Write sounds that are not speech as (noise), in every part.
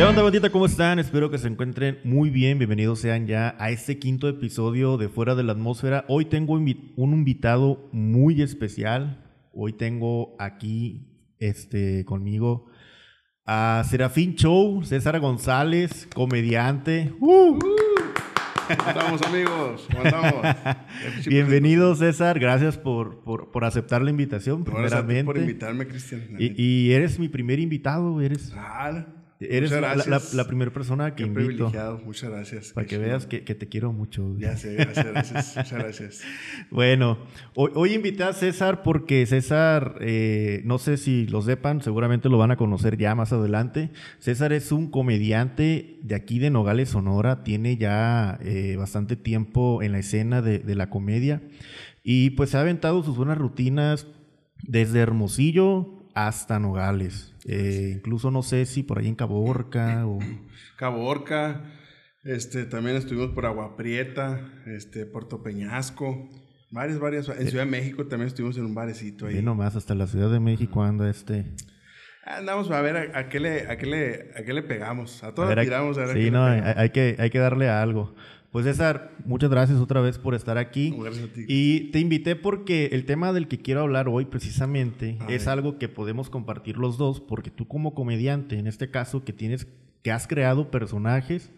¿Qué onda, bandita? ¿Cómo están? Espero que se encuentren muy bien. Bienvenidos sean ya a este quinto episodio de Fuera de la Atmósfera. Hoy tengo un invitado muy especial. Hoy tengo aquí este, conmigo a Serafín Show, César González, comediante. ¡Uh! ¿Cómo estamos, amigos? ¿Cómo estamos? (laughs) Bienvenido, César. Gracias por, por, por aceptar la invitación, Gracias primeramente. por invitarme, Cristian. y, y eres mi primer invitado. Eres, Ah, eres la, la- gracias. la primera persona que Qué invito. privilegiado. Muchas gracias. Para que chido. veas que, que te quiero mucho. Ya sé, gracias, (laughs) gracias. Muchas gracias. Bueno, hoy, hoy invité a César porque César, eh, no sé si lo sepan, seguramente lo van a conocer ya más adelante. César es un comediante de aquí de Nogales, Sonora, tiene ya eh, bastante tiempo en la escena de, de la comedia y pues ha aventado sus buenas rutinas desde Hermosillo hasta Nogales. Eh, incluso no sé si por ahí en Caborca o... (clears throat) Caborca. Este, también estuvimos por Agua Prieta, este, Puerto Peñasco. Varias, varias. En Ciudad de México también estuvimos en un barecito ahí. Ve nomás, hasta la Ciudad de México anda este... Andamos a ver a, a qué le, a, qué le, a qué le pegamos. A hay- tiramos a ver a sí, qué no, hay, que, hay que darle a algo. Pues César, muchas gracias otra vez por estar aquí. Gracias a ti. Y te invité porque el tema del que quiero hablar hoy precisamente A es ver. algo que podemos compartir los dos, porque tú como comediante, en este caso, que tienes, que has creado personajes,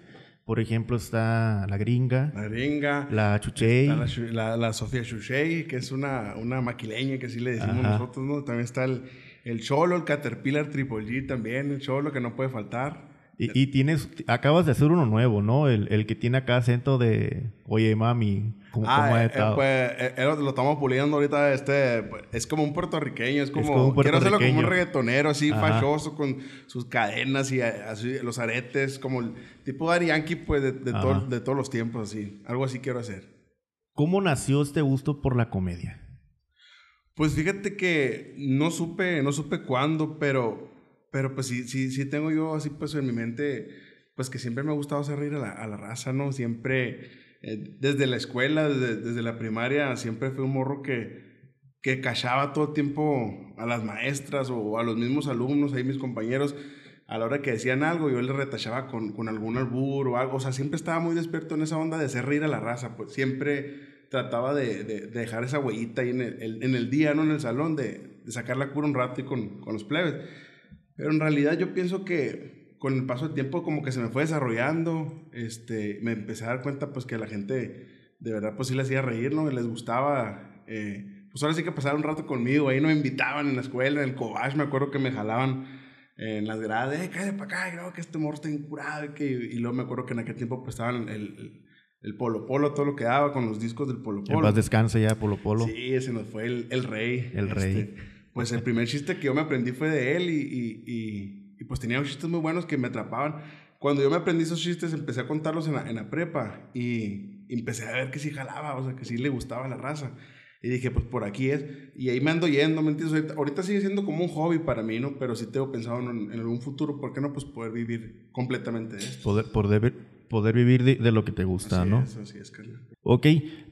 por ejemplo, está la gringa, La gringa. la chuchey, la, la, la Sofía Shushei, que es una, una maquileña que así le decimos Ajá. nosotros, ¿no? También está el, el Cholo, el Caterpillar Triple G también, el Cholo que no puede faltar. Y, y tienes, acabas de hacer uno nuevo, ¿no? El, el que tiene acá acento de, oye mami, ¿cómo, cómo Ah, ha eh, estado? pues eh, eh, lo, estamos puliendo ahorita, este, es como un puertorriqueño, es como, como un quiero hacerlo como un reggaetonero así Ajá. fachoso con sus cadenas y eh, así, los aretes, como el tipo de Yankee, pues de, de, todo- de todos los tiempos, así, algo así quiero hacer. ¿Cómo nació este gusto por la comedia? Pues fíjate que no supe, no supe cuándo, pero, pero pues sí, sí, sí tengo yo así pues en mi mente, pues que siempre me ha gustado hacer reír a la, a la raza, ¿no? Siempre, eh, desde la escuela, desde, desde la primaria, siempre fui un morro que, que cachaba todo el tiempo a las maestras o a los mismos alumnos, ahí mis compañeros, a la hora que decían algo, yo les retachaba con, con algún albur o algo, o sea, siempre estaba muy despierto en esa onda de hacer reír a la raza, pues siempre trataba de, de- de dejar esa huellita ahí en el- en el día, ¿no? En el salón, de, de sacar la cura un rato y con, con los plebes. Pero en realidad yo pienso que con el paso del tiempo como que se me fue desarrollando, este, me empecé a dar cuenta pues que la gente de verdad pues sí le hacía reír, ¿no? Les gustaba, eh, pues ahora sí que pasar un rato conmigo, ahí no me invitaban en la escuela, en el cobach, me acuerdo que me jalaban en las gradas, eh, cállate para acá, no, que este morro está incurado, y, que, y luego me acuerdo que en aquel tiempo pues estaban el, el, el Polo Polo, todo lo que daba con los discos del Polo En Polo. paz descanse ya, Polo Polo. Sí, ese nos fue el, el rey. El rey. Pues el primer chiste que yo me aprendí fue de él y, y, y- y, pues tenía unos chistes muy buenos que me atrapaban. Cuando yo me aprendí esos chistes empecé a contarlos en la, en la prepa y, empecé a ver que sí jalaba, o sea, que sí le gustaba la raza. Y dije, pues por aquí es. Y ahí me ando yendo, ¿me entiendes? Ahorita, ahorita sigue siendo como un hobby para mí, ¿no? Pero sí tengo pensado en, en algún futuro, ¿por qué no? Pues poder vivir completamente de esto. Poder, poder, poder vivir de, de lo que te gusta, Así ¿no? es, así es, carnal. Ok,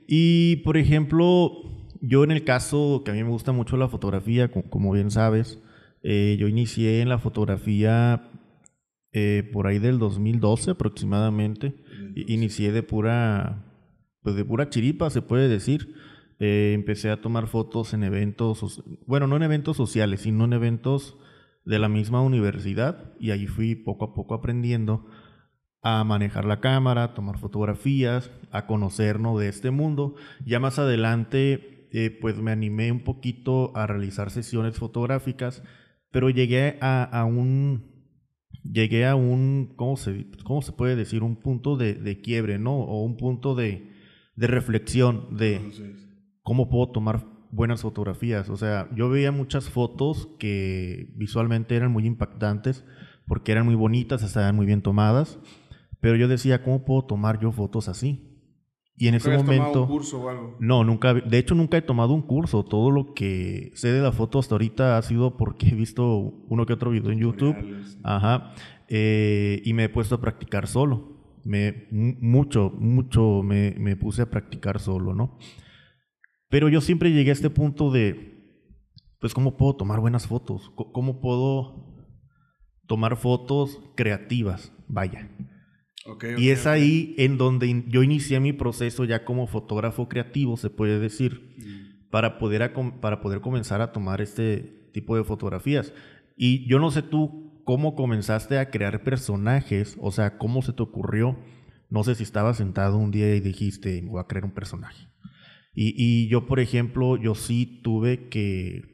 y por ejemplo, yo en el caso que a mí me gusta mucho la fotografía, co- como bien sabes, eh, yo inicié en la fotografía eh, por ahí del 2012 aproximadamente. Inicié de pura, pues de pura chiripa, se puede decir. Eh, empecé a tomar fotos en eventos, bueno, no en eventos sociales, sino en eventos de la misma universidad y ahí fui poco a poco aprendiendo a manejar la cámara, a tomar fotografías, a conocernos de este mundo. Ya más adelante, eh, pues me animé un poquito a realizar sesiones fotográficas, pero llegué a, a un, llegué a un, ¿cómo se, cómo se puede decir? Un punto de, de quiebre, ¿no? O un punto de, de reflexión de Entonces, cómo puedo tomar buenas fotografías. O sea, yo veía muchas fotos que visualmente eran muy impactantes porque eran muy bonitas, estaban muy bien tomadas, pero yo decía, ¿cómo puedo tomar yo fotos así? Y en ese ¿nunca habías tomado momento... un curso o algo? No, nunca, de hecho nunca he tomado un curso. Todo lo que sé de la foto hasta ahorita ha sido porque he visto uno que otro video en YouTube. Ajá. eh, y me he puesto a practicar solo. Me, mu- mucho, mucho me, me puse a practicar solo, ¿no? Pero yo siempre llegué a este punto de, pues, ¿cómo puedo tomar buenas fotos? ¿Cómo puedo tomar fotos creativas, vaya. Okay, y es ahí en donde yo inicié mi proceso ya como fotógrafo creativo, se puede decir, mm. para, poder para poder comenzar a tomar este tipo de fotografías. Y yo no sé tú cómo comenzaste a crear personajes, o sea, cómo se te ocurrió. No sé si estabas sentado un día y dijiste, voy a crear un personaje. Y, y yo, por ejemplo, yo sí tuve que,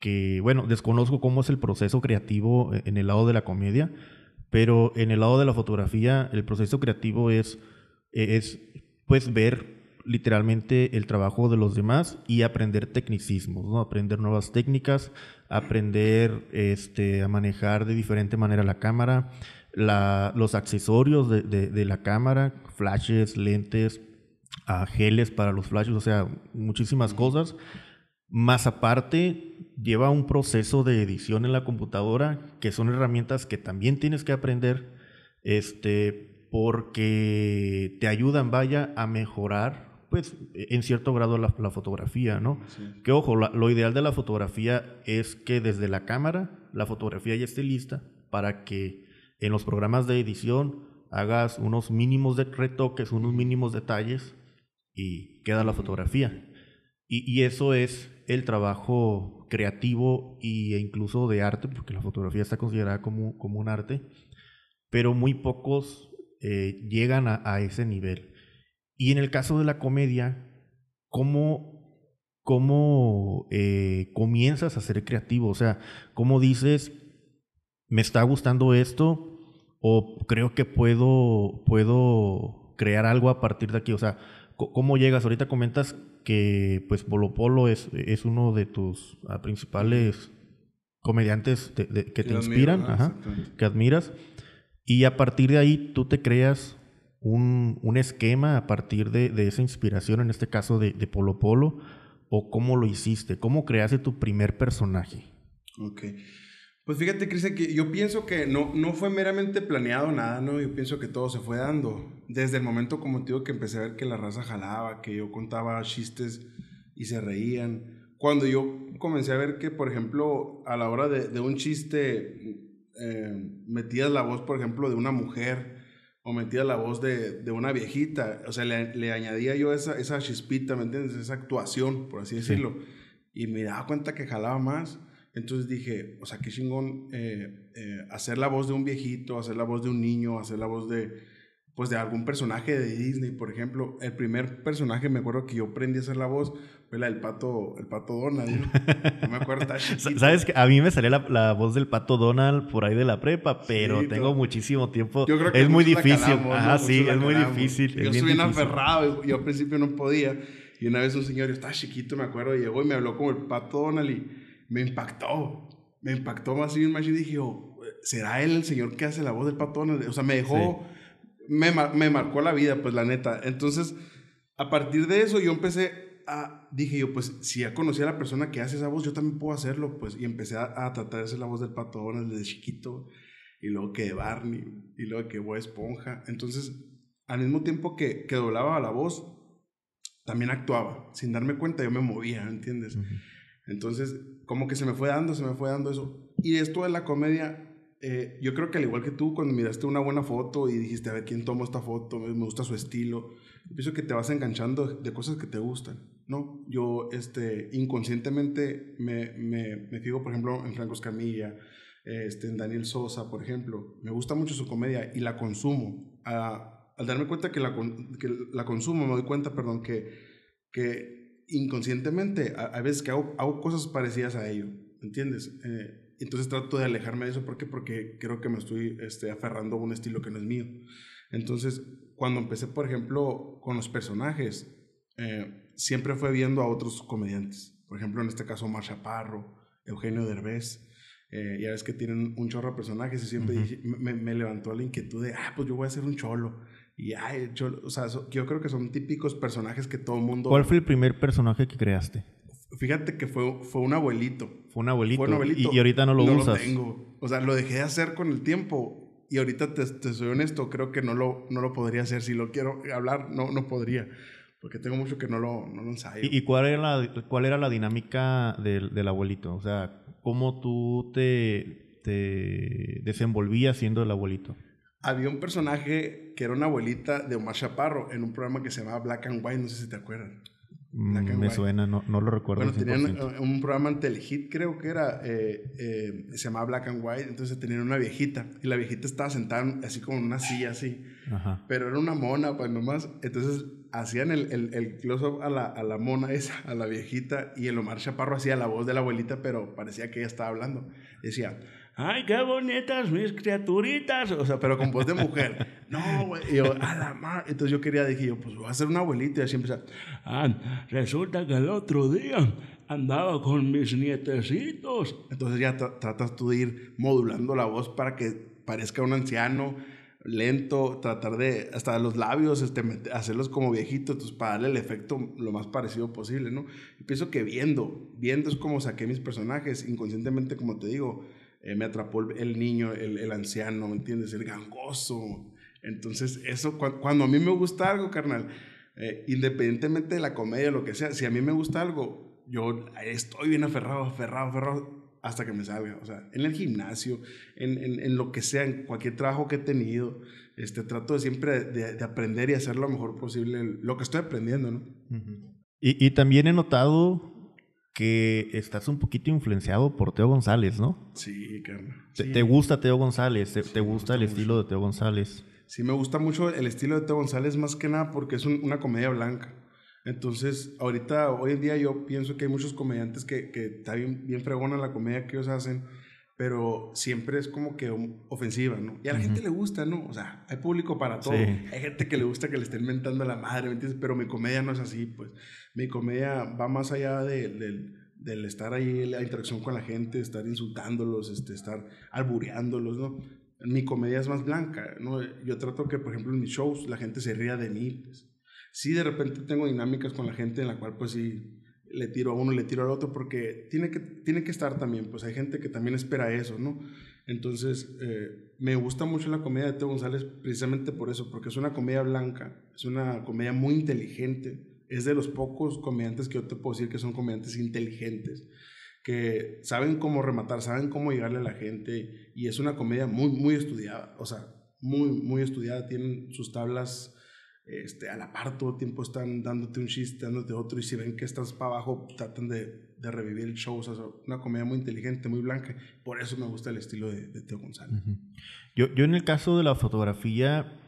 que, bueno, desconozco cómo es el proceso creativo en el lado de la comedia, pero en el lado de la fotografía, el proceso creativo es, es pues ver literalmente el trabajo de los demás y aprender tecnicismos, ¿no? Aprender nuevas técnicas, aprender este, a manejar de diferente manera la cámara, la, los accesorios de, de, la cámara, flashes, lentes, uh, geles para los flashes, o sea, muchísimas cosas. Más aparte, lleva un proceso de edición en la computadora, que son herramientas que también tienes que aprender, este, porque te ayudan, vaya, a mejorar pues en cierto grado la, fotografía, ¿no? Que ojo, lo ideal de la fotografía es que desde la cámara la fotografía ya esté lista para que en los programas de edición hagas unos mínimos de retoques, unos mínimos detalles y queda la fotografía. Y, eso es el trabajo creativo e incluso de arte, porque la fotografía está considerada como, como un arte, pero muy pocos eh, llegan a ese nivel. Y en el caso de la comedia, ¿cómo, cómo eh, comienzas a ser creativo? O sea, ¿cómo dices, me está gustando esto? O creo que puedo, puedo crear algo a partir de aquí. O sea, ¿cómo llegas? Ahorita comentas que pues Polo Polo es, es uno de tus ah, principales comediantes que te inspiran, que admiras. Y a partir de ahí tú te creas un, un esquema a partir de, de, esa inspiración, en este caso de, de, Polo Polo, o cómo lo hiciste? ¿Cómo creaste tu primer personaje? Ok. Pues fíjate, Cris, que yo pienso que no, no fue meramente planeado nada, ¿no? Yo pienso que todo se fue dando. Desde el momento, como te digo, que empecé a ver que la raza jalaba, que yo contaba chistes y se reían. Cuando yo comencé a ver que, por ejemplo, a la hora de, de un chiste, eh, metías la voz, por ejemplo, de una mujer o metía la voz de, de una viejita, o sea, le, le, añadía yo esa, esa chispita, ¿me entiendes? Esa actuación, por así decirlo. Y me daba cuenta que jalaba más. Entonces dije, o sea, qué chingón eh, eh, hacer la voz de un viejito, hacer la voz de un niño, hacer la voz de, pues de algún personaje de Disney, por ejemplo. El primer personaje, me acuerdo que yo aprendí a hacer la voz, fue la del pato, el pato Donald. No, me acuerdo, (laughs) Sabes que a mí me salía la, voz del pato Donald por ahí de la prepa, pero tengo muchísimo tiempo. Yo creo que es muy difícil. Ah, sí, es muy difícil. Yo estuve bien aferrado yo al principio no podía. Y una vez un señor, yo estaba chiquito, me acuerdo, llegó y me habló como el pato Donald y me impactó. Me impactó más y más y dije, oh, ¿será él el señor que hace la voz del pato Donald? O sea, me dejó, me, me marcó la vida, pues la neta. Entonces, a partir de eso yo empecé Ah, dije yo, pues si ya conocí a la persona que hace esa voz, yo también puedo hacerlo, pues, y empecé a, tratar de hacer la voz del pato Donald desde chiquito, y luego que de Barney, y luego que Bob Esponja. Entonces, al mismo tiempo que, que doblaba la voz, también actuaba. Sin darme cuenta, yo me movía, ¿entiendes? Entonces, como que se me fue dando, se me fue dando eso. Y esto de la comedia, eh, yo creo que al igual que tú, cuando miraste una buena foto y dijiste, a ver, ¿quién tomó esta foto? Me gusta su estilo. pienso que te vas enganchando de cosas que te gustan. ¿no? Yo este, inconscientemente me, me, me fijo, por ejemplo, en Franco Escamilla, este, en Daniel Sosa, por ejemplo. Me gusta mucho su comedia y la consumo. al darme cuenta que la, que la consumo, me doy cuenta, perdón, que, que inconscientemente hay veces que hago, hago, cosas parecidas a ello, ¿entiendes? Eh, entonces trato de alejarme de eso. ¿Por qué? Porque creo que me estoy este, aferrando a un estilo que no es mío. Entonces, cuando empecé, por ejemplo, con los personajes, eh, siempre fue viendo a otros comediantes. Por ejemplo, en este caso, Mar Chaparro, Eugenio Derbez. Eh, ya ves que tienen un chorro de personajes y siempre me, levantó la inquietud de, ah, pues yo voy a ser un cholo. Y, ay, cholo. O sea, yo creo que son típicos personajes que todo el mundo... ¿Cuál fue el primer personaje que creaste? Fíjate que fue, fue un abuelito. Fue un abuelito. Fue un abuelito. Y, ahorita no lo usas. No lo tengo. O sea, lo dejé de hacer con el tiempo. Y ahorita te, te, soy honesto, creo que no lo, no lo podría hacer. Si lo quiero hablar, no, no podría porque tengo mucho que no lo, no lo ensayo. ¿Y, cuál, era la, cuál era la dinámica del, del, abuelito? O sea, ¿cómo tú te, te desenvolvía siendo el abuelito? Había un personaje que era una abuelita de Omar Chaparro en un programa que se llamaba Black and White, no sé si te acuerdas. Mm, me suena, no, no, lo recuerdo. Bueno, tenían eh, un programa en Telehit, creo que era, eh, eh, se llamaba Black and White, entonces tenían una viejita, y la viejita estaba sentada así como en una silla así, pero era una mona, pues nomás, entonces hacían el, el, el close-up a la, a la mona esa, a la viejita, y el Omar Chaparro hacía la voz de la abuelita, pero parecía que ella estaba hablando. Decía, ay, qué bonitas mis criaturitas, o sea, pero con voz de mujer. (laughs) no, güey, y yo, a la mar. Entonces yo quería, dije yo, pues voy a ser una abuelita, y así empezaba, ah, resulta que el otro día andaba con mis nietecitos. Entonces ya tratas tú de ir modulando la voz para que parezca un anciano lento, tratar de, hasta los labios, este, hacerlos como viejitos, pues, para darle el efecto lo más parecido posible, ¿no? Y pienso que viendo, viendo es como saqué mis personajes, inconscientemente, como te digo, eh, me atrapó el, niño, el, el, anciano, ¿me entiendes? El gangoso. Entonces, eso, cuando a mí me gusta algo, carnal, eh, independientemente de la comedia o lo que sea, si a mí me gusta algo, yo estoy bien aferrado, aferrado, aferrado, hasta que me salga. O sea, en el gimnasio, en, en, lo que sea, en cualquier trabajo que he tenido, este, trato de siempre de, aprender y hacer lo mejor posible lo que estoy aprendiendo, ¿no? y, y, también he notado que estás un poquito influenciado por Teo González, ¿no? Sí, carnal. ¿Te, gusta Teo González? ¿Te, gusta el estilo de Teo González? Sí, me gusta mucho el estilo de Teo González más que nada porque es una comedia blanca. Entonces, ahorita, hoy en día yo pienso que hay muchos comediantes que, que está bien, bien fregona la comedia que ellos hacen, pero siempre es como que ofensiva, ¿no? Y a la gente le gusta, ¿no? O sea, hay público para todo. Hay gente que le gusta que le estén mentando a la madre, ¿me entiendes? Pero mi comedia no es así, pues. Mi comedia va más allá de, del estar ahí, la interacción con la gente, estar insultándolos, este, estar albureándolos, ¿no? Mi comedia es más blanca, ¿no? Yo trato que, por ejemplo, en mis shows la gente se ría de mí, pues sí de repente tengo dinámicas con la gente en la cual pues sí le tiro a uno, le tiro al otro, porque tiene que, tiene que estar también, pues hay gente que también espera eso, ¿no? Entonces, eh, me gusta mucho la comedia de Teo González precisamente por eso, porque es una comedia blanca, es una comedia muy inteligente, es de los pocos comediantes que yo te puedo decir que son comediantes inteligentes, que saben cómo rematar, saben cómo llegarle a la gente, y es una comedia muy, muy estudiada, o sea, muy, muy estudiada, tienen sus tablas este, a la par todo el tiempo están dándote un chiste, dándote otro, y si ven que estás para abajo, tratan de, de revivir el show. O sea, una comedia muy inteligente, muy blanca. Por eso me gusta el estilo de, Teo González. yo, yo, en el caso de la fotografía,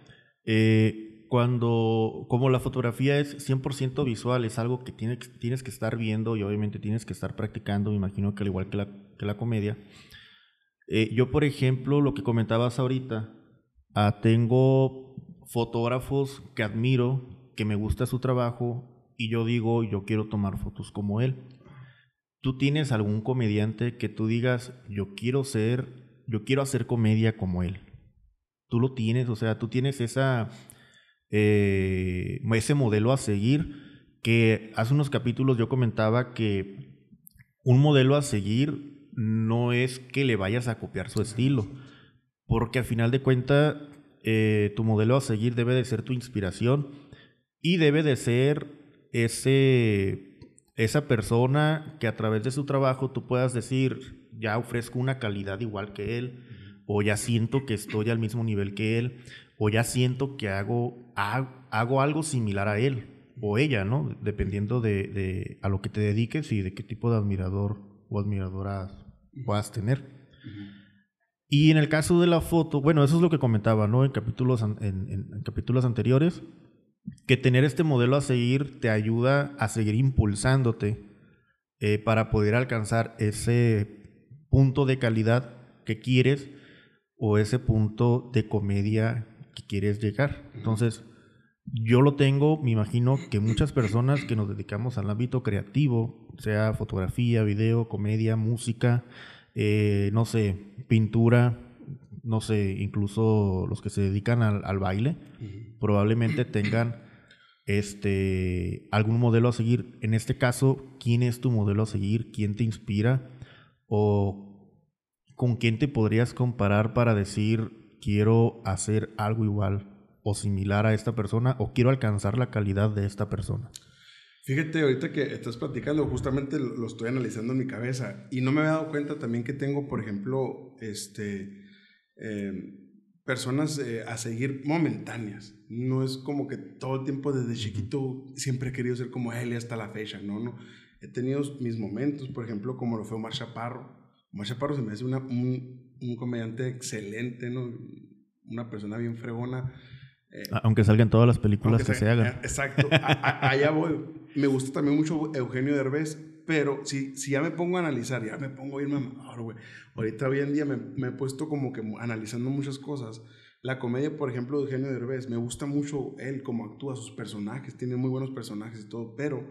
eh, cuando, como la fotografía es 100% visual, es algo que tienes, tienes que estar viendo y obviamente tienes que estar practicando, me imagino que al igual que la, que la comedia. Eh, yo, por ejemplo, lo que comentabas ahorita, ah, tengo fotógrafos que admiro, que me gusta su trabajo y yo digo, yo quiero tomar fotos como él. ¿Tú tienes algún comediante que tú digas, yo quiero ser, yo quiero hacer comedia como él? Tú lo tienes, o sea, tú tienes esa, eh, ese modelo a seguir que hace unos capítulos yo comentaba que un modelo a seguir no es que le vayas a copiar su estilo, porque al final de cuentas eh, tu modelo a seguir debe de ser tu inspiración y debe de ser ese, esa persona que a través de su trabajo tú puedas decir, ya ofrezco una calidad igual que él, o ya siento que estoy al mismo nivel que él, o ya siento que hago, hago, algo similar a él o ella, ¿no? Dependiendo de, a lo que te dediques y de qué tipo de admirador o admiradora puedas tener. Y en el caso de la foto, bueno, eso es lo que comentaba, ¿no? En capítulos, en, capítulos anteriores, que tener este modelo a seguir te ayuda a seguir impulsándote eh, para poder alcanzar ese punto de calidad que quieres o ese punto de comedia que quieres llegar. Entonces, yo lo tengo, me imagino que muchas personas que nos dedicamos al ámbito creativo, sea fotografía, video, comedia, música, eh, no sé, pintura, no sé, incluso los que se dedican al, baile, probablemente tengan este, algún modelo a seguir. En este caso, ¿quién es tu modelo a seguir? ¿Quién te inspira? ¿O con quién te podrías comparar para decir, quiero hacer algo igual o similar a esta persona o quiero alcanzar la calidad de esta persona? Fíjate, ahorita que estás platicando, justamente lo, estoy analizando en mi cabeza y no me había dado cuenta también que tengo, por ejemplo, este, em, personas eh, a seguir momentáneas. No es como que todo el tiempo desde chiquito siempre he querido ser como él y hasta la fecha, no, no. He tenido mis momentos, por ejemplo, como lo fue Omar Chaparro. Omar Chaparro se me hace una, un, un comediante excelente, ¿no? Una persona bien fregona eh, Aunque salgan todas las películas que se, hagan. Eh, exacto. allá voy. Me gusta también mucho Eugenio Derbez, pero si, si ya me pongo a analizar, ya me pongo a irme a güey. Ahorita hoy en día me, me, he puesto como que analizando muchas cosas. La comedia, por ejemplo, de Eugenio Derbez, me gusta mucho él, cómo actúa, sus personajes, tiene muy buenos personajes y todo, pero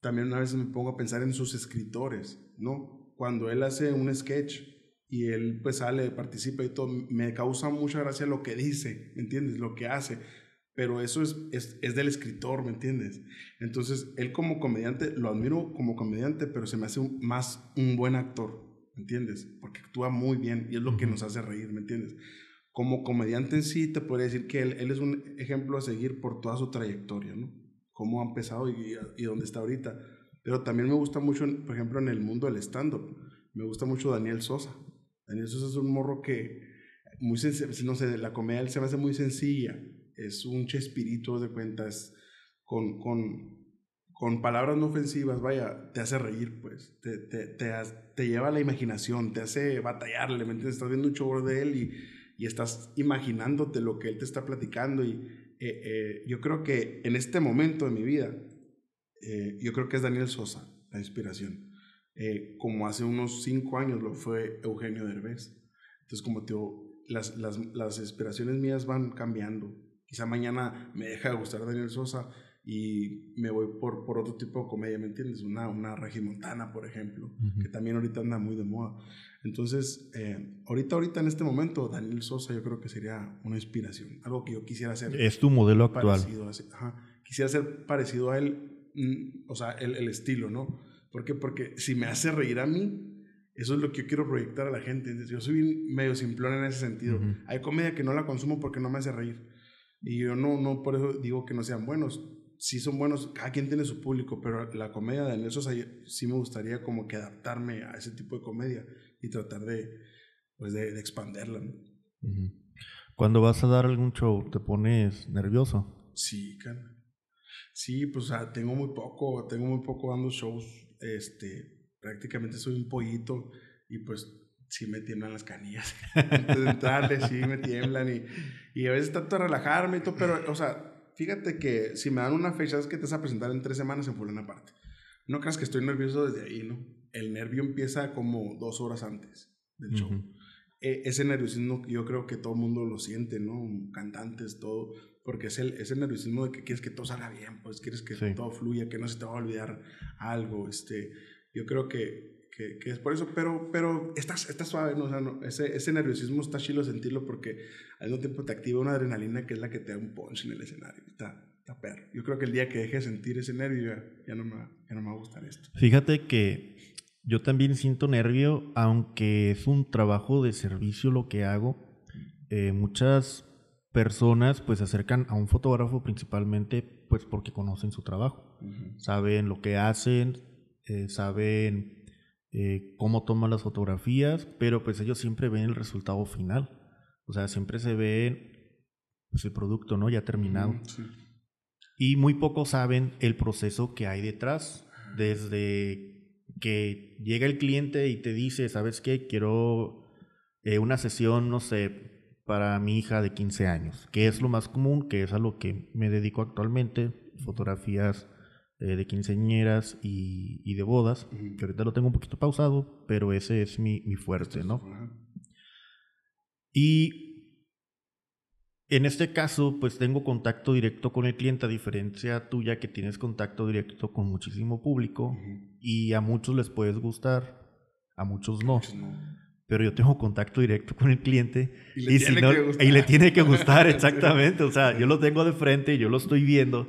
también una vez me pongo a pensar en sus escritores, ¿no? Cuando él hace un sketch y él pues sale, participa y todo, me causa mucha gracia lo que dice, ¿me entiendes? Lo que hace, pero eso es, es, es, del escritor, ¿me entiendes? Entonces, él como comediante, lo admiro como comediante, pero se me hace más un buen actor, ¿me entiendes? Porque actúa muy bien y es lo que nos hace reír, ¿me entiendes? Como comediante en sí, te podría decir que él, él es un ejemplo a seguir por toda su trayectoria, ¿no? Cómo ha empezado y, y dónde está ahorita. Pero también me gusta mucho, por ejemplo, en el mundo del stand-up, me gusta mucho Daniel Sosa. Daniel Sosa es un morro que, muy no sé, la comedia se me hace muy sencilla. Es un chespirito de cuentas con, con, con palabras no ofensivas, vaya, te hace reír, pues. Te, te, te, te lleva a la imaginación, te hace batallarle, ¿me entiendes? Estás viendo un show de él y, y estás imaginándote lo que él te está platicando. Y eh, eh, yo creo que en este momento de mi vida, eh, yo creo que es Daniel Sosa, la inspiración. Eh, como hace unos cinco años lo fue Eugenio Derbez. Entonces, como te las, las, las inspiraciones mías van cambiando. Quizá mañana me deja de gustar Daniel Sosa y me voy por, por otro tipo de comedia, ¿me entiendes? Una, una regimontana, por ejemplo, que también ahorita anda muy de moda. Entonces, eh, ahorita, ahorita en este momento, Daniel Sosa yo creo que sería una inspiración, algo que yo quisiera hacer. Es tu modelo actual. Quisiera ser parecido a él, mm, o sea, el, el estilo, ¿no? ¿Por qué? Porque si me hace reír a mí, eso es lo que yo quiero proyectar a la gente. Yo soy medio simplón en ese sentido. Hay comedia que no la consumo porque no me hace reír. Y yo no, no por eso digo que no sean buenos. Sí son buenos, cada quien tiene su público, pero la comedia de Daniel Sosa sí me gustaría como que adaptarme a ese tipo de comedia y tratar de, pues de, expanderla. Cuando vas a dar algún show, ¿te pones nervioso? Sí, can. Sí, pues tengo muy poco, tengo muy poco dando shows este, prácticamente soy un pollito y pues sí me tiemblan las canillas. (laughs) Antes de entrarle, sí me tiemblan y, y a veces trato de relajarme y todo, pero, o sea, fíjate que si me dan una fecha es que te vas a presentar en tres semanas en fulana parte. No creas que estoy nervioso desde ahí, ¿no? El nervio empieza como dos horas antes del show. E, ese nerviosismo yo creo que todo el mundo lo siente, ¿no? Cantantes, todo porque es el, es el nerviosismo de que quieres que todo salga bien, pues quieres que todo fluya, que no se te va a olvidar algo, este, yo creo que, que, que es por eso, pero, pero está, está suave, ¿no? O sea, no, ese, ese nerviosismo está chido sentirlo porque al mismo tiempo te activa una adrenalina que es la que te da un punch en el escenario, está, está perro. Yo creo que el día que deje de sentir ese nervio ya, no, me, ya no me va a gustar esto. Fíjate que yo también siento nervio, aunque es un trabajo de servicio lo que hago. Eh, muchas personas pues se acercan a un fotógrafo principalmente pues porque conocen su trabajo, saben lo que hacen, eh, saben eh, cómo toman las fotografías, pero pues ellos siempre ven el resultado final, o sea, siempre se ve pues, el producto, ¿no? Ya terminado. Y muy pocos saben el proceso que hay detrás, desde que llega el cliente y te dice, ¿sabes qué? Quiero eh, una sesión, no sé, para mi hija de 15 años, que es lo más común, que es a lo que me dedico actualmente, fotografías eh, de quinceañeras y, y, de bodas, que ahorita lo tengo un poquito pausado, pero ese es mi, mi fuerte, ¿no? Y en este caso, pues tengo contacto directo con el cliente, a diferencia tuya que tienes contacto directo con muchísimo público y a muchos les puedes gustar, a muchos no pero yo tengo contacto directo con el cliente y le, tiene, que gustar. y le tiene que gustar, (laughs) exactamente. O sea, yo lo tengo de frente y yo lo estoy viendo.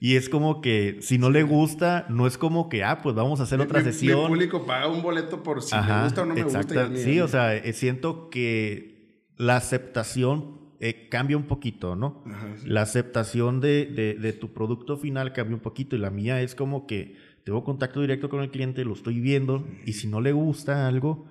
Y es como que si no le gusta, no es como que, ah, pues vamos a hacer otra sesión. El público paga un boleto por si me gusta o no me gusta. Sí, o sea, eh, siento que la aceptación eh, cambia un poquito, ¿no? Ajá, sí. La aceptación de, de- de tu producto final cambia un poquito y la mía es como que tengo contacto directo con el cliente, lo estoy viendo y si no le gusta algo,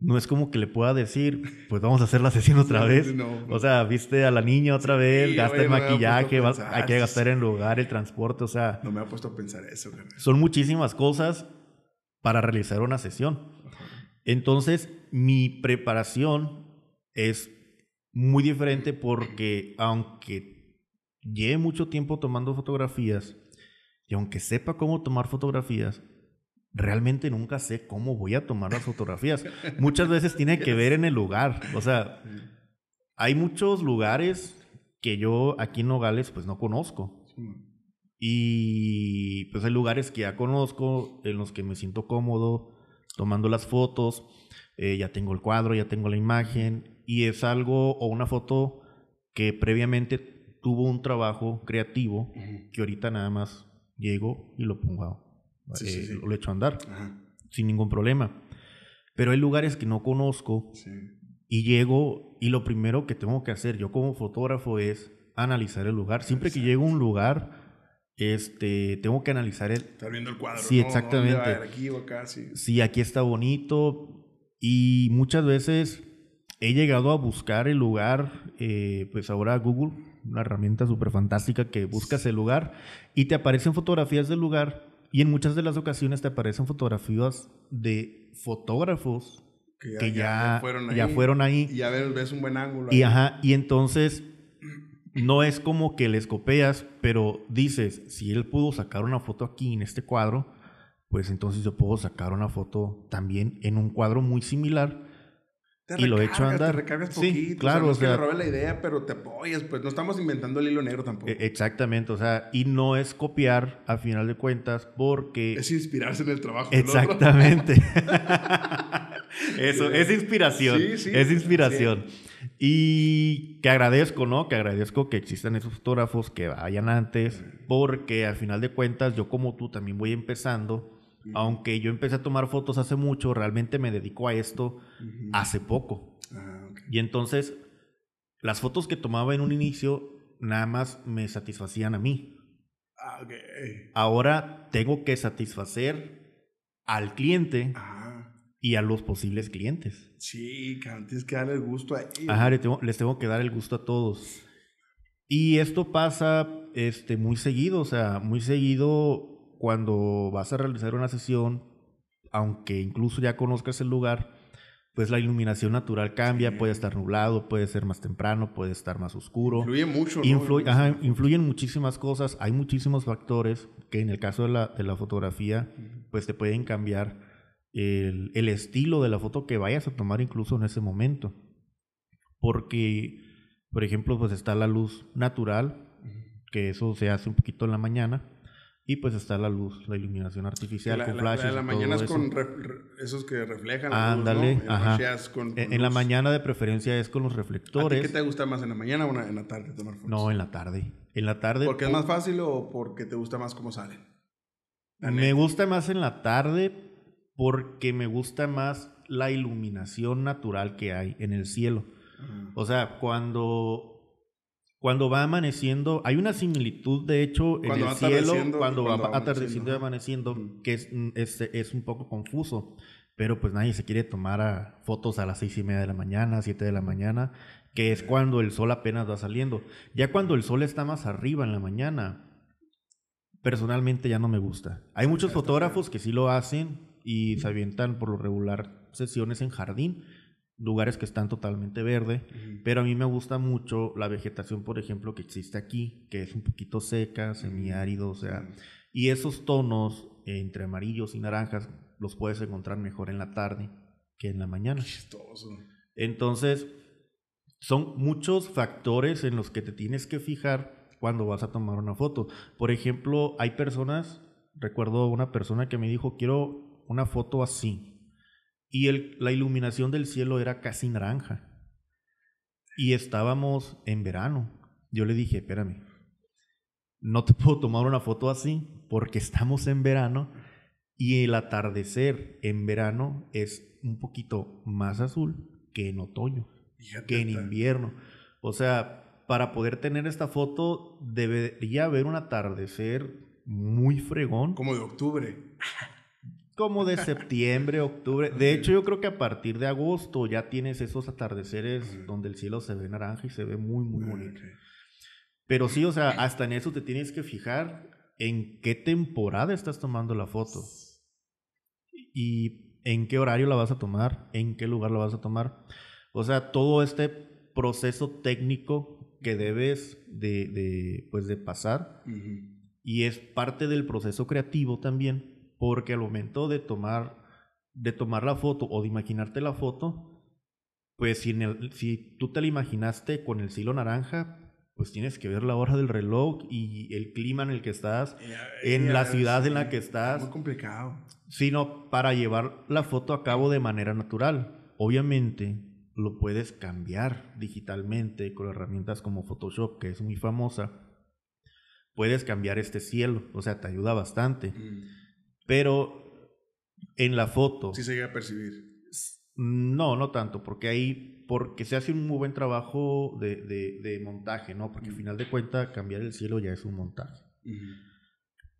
no es como que le pueda decir, pues vamos a hacer la sesión otra vez. no. O sea, viste a la niña otra vez, Sí, gasta oye, el no maquillaje, hay que gastar en lugar, el transporte, o sea, No me ha puesto a pensar eso, son muchísimas cosas para realizar una sesión. Entonces, mi preparación es muy diferente porque aunque lleve mucho tiempo tomando fotografías y aunque sepa cómo tomar fotografías, realmente nunca sé cómo voy a tomar las fotografías. Muchas veces tiene que ver en el lugar. O sea, hay muchos lugares que yo aquí en Nogales pues no conozco. Y pues hay lugares que ya conozco, en los que me siento cómodo tomando las fotos, eh, ya tengo el cuadro, ya tengo la imagen, y es algo o una foto que previamente tuvo un trabajo creativo que ahorita nada más llego y lo pongo, Sí, eh, sí, sí. lo echo a andar Ajá, sin ningún problema. Pero hay lugares que no conozco sí. y llego y lo primero que tengo que hacer yo como fotógrafo es analizar el lugar. Siempre que llego a un lugar, este, tengo que analizar el, Estar viendo el cuadro. Sí, ¿no? exactamente. ¿Dónde va? Aquí o acá, sí. si aquí está bonito y muchas veces he llegado a buscar el lugar, eh, pues ahora Google, una herramienta súper fantástica que buscas el lugar y te aparecen fotografías del lugar y en muchas de las ocasiones te aparecen fotografías de fotógrafos que ya, fueron ahí. ya fueron ahí. Y ya ves, ves un buen ángulo. Y ahí. ajá, y entonces no es como que les copias, pero dices, si él pudo sacar una foto aquí en este cuadro, pues entonces yo puedo sacar una foto también en un cuadro muy similar. Te y lo he hecho andar. Te recargas Sí, poquito. claro, O sea, no o sea- la idea, pero te apoyas. Pues no estamos inventando el hilo negro tampoco. E- Exactamente, o sea, y no es copiar a final de cuentas porque... es inspirarse en el trabajo. del otro. Exactamente. (laughs) (laughs) Eso, es inspiración. Sí, sí, es inspiración. Y que agradezco, ¿no? Que agradezco que existan esos fotógrafos que vayan antes, porque al final de cuentas yo como tú también voy empezando. Aunque yo empecé a tomar fotos hace mucho, realmente me dedico a esto hace poco. Ah. Y entonces, las fotos que tomaba en un inicio nada más me satisfacían a mí. Ah. Ahora tengo que satisfacer al cliente y a los posibles clientes. Sí, tienes que darle el gusto a ellos. Ajá, le tengo- les tengo que dar el gusto a todos. Y esto pasa este, muy seguido, o sea, muy seguido cuando vas a realizar una sesión, aunque incluso ya conozcas el lugar, pues la iluminación natural cambia, Sí. puede estar nublado, puede ser más temprano, puede estar más oscuro. Influye mucho, ¿no? Influ- ajá, influyen muchísimas cosas, hay muchísimos factores que en el caso de la, de la fotografía, pues te pueden cambiar el, el estilo de la foto que vayas a tomar incluso en ese momento. Porque, por ejemplo, pues está la luz natural, que eso se hace un poquito en la mañana, y pues está la luz, la iluminación artificial la, con la- flashes. la la y mañana es con re- esos que reflejan Ándale, ¿no? En la ajá. con- En, la mañana de preferencia es con los ¿A ti reflectores. qué te gusta más, en la mañana o en la- tarde tomar fotos? No, en la tarde. En la tarde. ¿Porque es más fácil o porque te gusta más cómo salen? La Me gusta más en la tarde porque me gusta más la iluminación natural que hay en el cielo. Ajá. O sea, cuando, cuando va amaneciendo, hay una similitud de hecho en Cuando el cielo, cuando, cuando va atardeciendo y amaneciendo. que es, es, es un poco confuso. Pero pues nadie se quiere tomar a- fotos a las seis y media de la mañana, siete de la mañana, que es cuando el sol apenas va saliendo. Ya cuando el sol está más arriba en la mañana, personalmente ya no me gusta. Hay muchos fotógrafos que sí lo hacen y se avientan por lo regular sesiones en jardín, lugares que están totalmente verde, pero a mí me gusta mucho la vegetación, por ejemplo, que existe aquí, que es un poquito seca, semiárido, o sea, y esos tonos entre amarillos y naranjas los puedes encontrar mejor en la tarde que en la mañana. Chistoso. Entonces, son muchos factores en los que te tienes que fijar cuando vas a tomar una foto. Por ejemplo, hay personas, recuerdo una persona que me dijo, quiero una foto así. Y el- la iluminación del cielo era casi naranja. Y estábamos en verano. Yo le dije, espérame, no te (laughs) puedo tomar una foto así porque estamos en verano y el atardecer en verano es un poquito más azul que en otoño, Fíjate, que en invierno. O sea, para poder tener esta foto debería haber un atardecer muy fregón. Como de octubre. (laughs) Como de septiembre, octubre. De hecho, yo creo que a partir de agosto ya tienes esos atardeceres donde el cielo se ve naranja y se ve muy, muy bonito. Pero sí, o sea, hasta en eso te tienes que fijar en qué temporada estás tomando la foto. Y en qué horario la vas a tomar, en qué lugar la vas a tomar. O sea, todo este proceso técnico que debes de, de pues de pasar. Y es parte del proceso creativo también, porque al momento de tomar, de tomar la foto o de imaginarte la foto, pues si, si tú te la imaginaste con el cielo naranja, pues tienes que ver la hora del reloj y el clima en el que estás, en la ciudad en la que estás. muy complicado. Sino para llevar la foto a cabo de manera natural. Obviamente lo puedes cambiar digitalmente con herramientas como Photoshop, que es muy famosa. Puedes cambiar este cielo, o sea, te ayuda bastante. Mm. Pero en la foto... Sí se llega a percibir. No, no tanto, porque ahí, porque se hace un muy buen trabajo de, de, montaje, ¿no? Porque al final de cuentas cambiar el cielo ya es un montaje.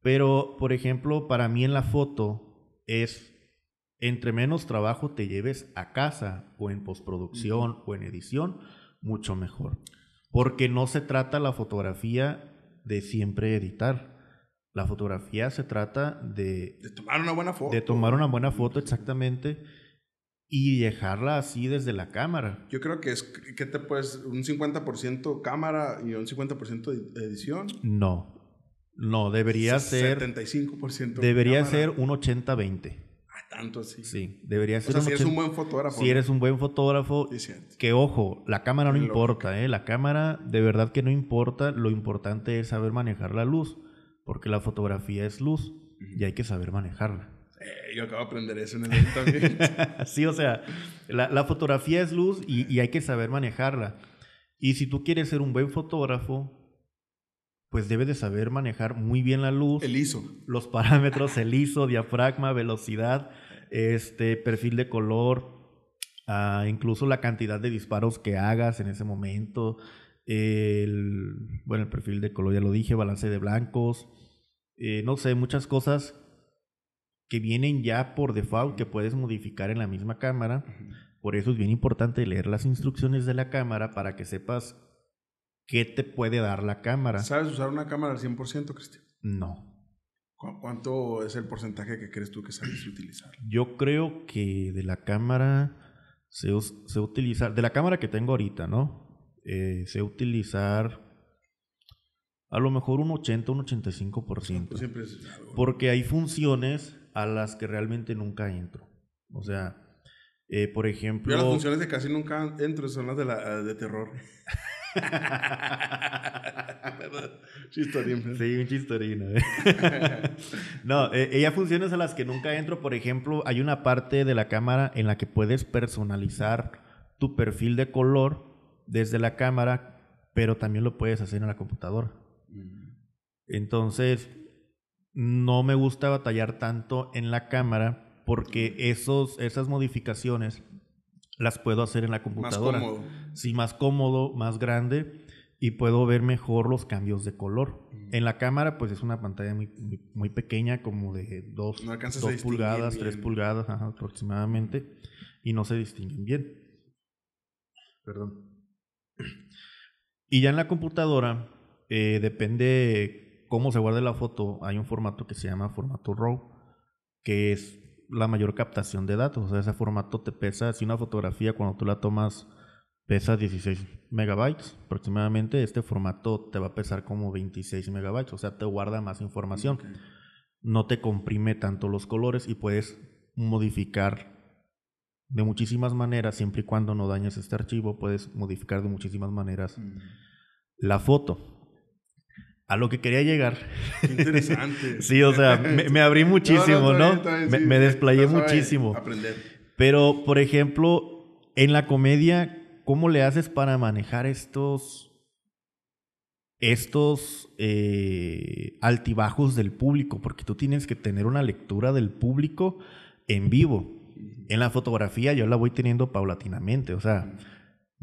Pero, por ejemplo, para mí en la foto es, entre menos trabajo te lleves a casa o en postproducción o en edición, mucho mejor. Porque no se trata la fotografía de siempre editar. La fotografía se trata de... De tomar una buena foto. De tomar una buena foto, exactamente y dejarla así desde la cámara. Yo creo que es que te puedes un 50% cámara y un 50% edición. No. No, debería ser 75% Debería ser un 80-20. Ah, tanto así. Sí, debería ser o sea, si eres un buen fotógrafo. Si eres un buen fotógrafo, que ojo, la cámara no importa, ¿eh? La cámara de verdad que no importa, lo importante es saber manejar la luz, porque la fotografía es luz y hay que saber manejarla. Eh, yo acabo de aprender eso en el también. (laughs) sí, o sea, la, fotografía es luz y, hay que saber manejarla. Y si tú quieres ser un buen fotógrafo, pues debes de saber manejar muy bien la luz. El ISO. Los parámetros, el ISO, diafragma, velocidad, este, perfil de color, ah, incluso la cantidad de disparos que hagas en ese momento. El, bueno, el perfil de color ya lo dije, balance de blancos. Eh, no sé, muchas cosas que vienen ya por default que puedes modificar en la misma cámara. Por eso es bien importante leer las instrucciones de la cámara para que sepas qué te puede dar la cámara. ¿Sabes usar una cámara al 100%, Cristian? No. ¿Cuánto es el porcentaje que crees tú que sabes utilizar? Yo creo que de la cámara sé, utilizar, de la cámara que tengo ahorita, ¿no? Eh, sé utilizar a lo mejor un 80, un 85%. Pues siempre es Porque hay funciones a las que realmente nunca entro. O sea, eh, por ejemplo... Yo las funciones de casi nunca entro son las de, la, de terror. (laughs) chistorín. Sí, un chistorino. ¿eh? (laughs) no, eh, ella funciones a las que nunca entro. Por ejemplo, hay una parte de la cámara en la que puedes personalizar tu perfil de color desde la cámara, pero también lo puedes hacer en la computadora. Mm. Entonces, no me gusta batallar tanto en la cámara porque esos, esas modificaciones las puedo hacer en la computadora. Más cómodo. Sí, más cómodo, más grande y puedo ver mejor los cambios de color. Mm. En la cámara, pues es una pantalla muy, muy, pequeña, como de 2 pulgadas, 3 pulgadas aproximadamente, y no se distinguen bien. Perdón. Y ya en la computadora, eh, depende cómo se guarda la foto, hay un formato que se llama formato RAW, que es la mayor captación de datos. O sea, ese formato te pesa, si una fotografía cuando tú la tomas pesa 16 megabytes aproximadamente, este formato te va a pesar como 26 megabytes, o sea, te guarda más información. No te comprime tanto los colores y puedes modificar de muchísimas maneras, siempre y cuando no dañes este archivo, puedes modificar de muchísimas maneras la foto a lo que quería llegar. interesante. (laughs) sí, o sea, me, abrí muchísimo, ¿no? me, desplayé muchísimo. Aprender. Pero, por ejemplo, en la comedia, ¿cómo le haces para manejar estos estos eh, altibajos del público? Porque tú tienes que tener una lectura del público en vivo. En la fotografía yo la voy teniendo paulatinamente, o sea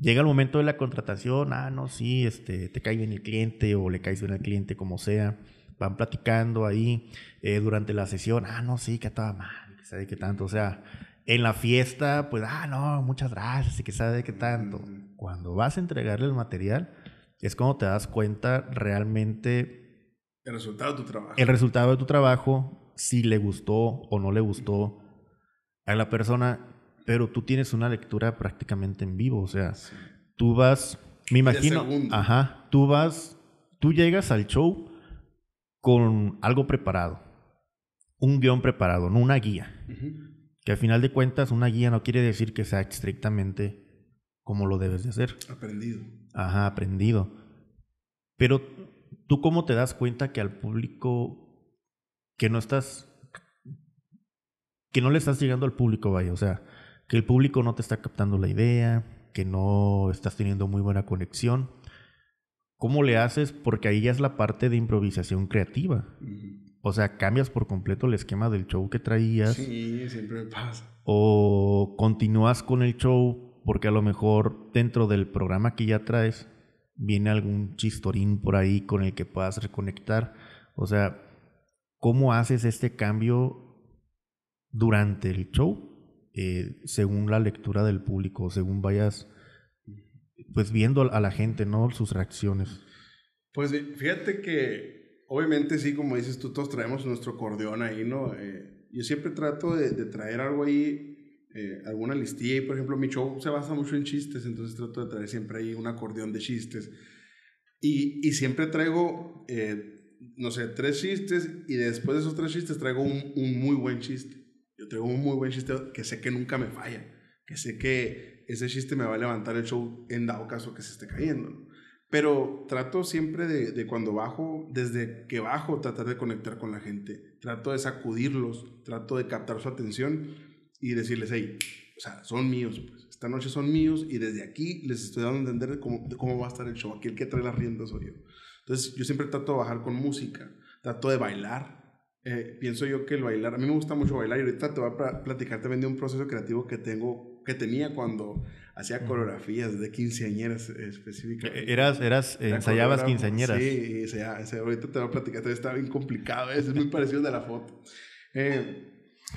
llega el momento de la contratación, ah, no, sí, este, te cae bien el cliente o le caes bien al cliente, como sea. Van platicando ahí eh, durante la sesión, ah, no, sí, que estaba mal, que sabe qué tanto. O sea, en la fiesta, pues, ah, no, muchas gracias, y que sabe qué tanto. Cuando vas a entregarle el material, es cuando te das cuenta realmente... El resultado de tu trabajo. El resultado de tu trabajo, si le gustó o no le gustó a la persona, pero tú tienes una lectura prácticamente en vivo, o sea, tú vas, me imagino, ajá, tú vas, tú llegas al show con algo preparado, un guion preparado, no una guía. Que al final de cuentas una guía no quiere decir que sea estrictamente como lo debes de hacer. Aprendido. Ajá, aprendido. Pero tú cómo te das cuenta que al público que no estás que no le estás llegando al público, vaya, o sea, que el público no te está captando la idea, que no estás teniendo muy buena conexión. ¿Cómo le haces? Porque ahí ya es la parte de improvisación creativa. O sea, cambias por completo el esquema del show que traías. Sí, siempre me pasa. O continúas con el show porque a lo mejor dentro del programa que ya traes viene algún chistorín por ahí con el que puedas reconectar. O sea, ¿cómo haces este cambio durante el show eh, según la lectura del público, según vayas pues viendo a la gente, ¿no? Sus reacciones. Pues fíjate que obviamente sí, como dices tú, todos traemos nuestro acordeón ahí, ¿no? Eh, yo siempre trato de, traer algo ahí, eh, alguna listilla, y por ejemplo mi show se basa mucho en chistes, entonces trato de traer siempre ahí un acordeón de chistes. Y, y siempre traigo, no sé, tres chistes y después de esos tres chistes traigo un, un muy buen chiste. Yo tengo un muy buen chiste que sé que nunca me falla, que sé que ese chiste me va a levantar el show en dado caso que se esté cayendo. Pero trato siempre de, de, cuando bajo, desde que bajo, tratar de conectar con la gente. Trato de sacudirlos, trato de captar su atención y decirles, hey, o sea, son míos, pues. Esta noche son míos y desde aquí les estoy dando a entender cómo, cómo va a estar el show. Aquí el que trae las riendas soy yo. Entonces, yo siempre trato de bajar con música, trato de bailar, eh, pienso yo que el bailar, a mí me gusta mucho bailar y ahorita te voy a platicar también de un proceso creativo que tengo, que tenía cuando hacía coreografías de quinceañeras específicamente. E-, eras, eras, ensayabas quinceañeras. Sí, ahorita te voy a platicar, está bien complicado, es muy parecido de la foto. Eh,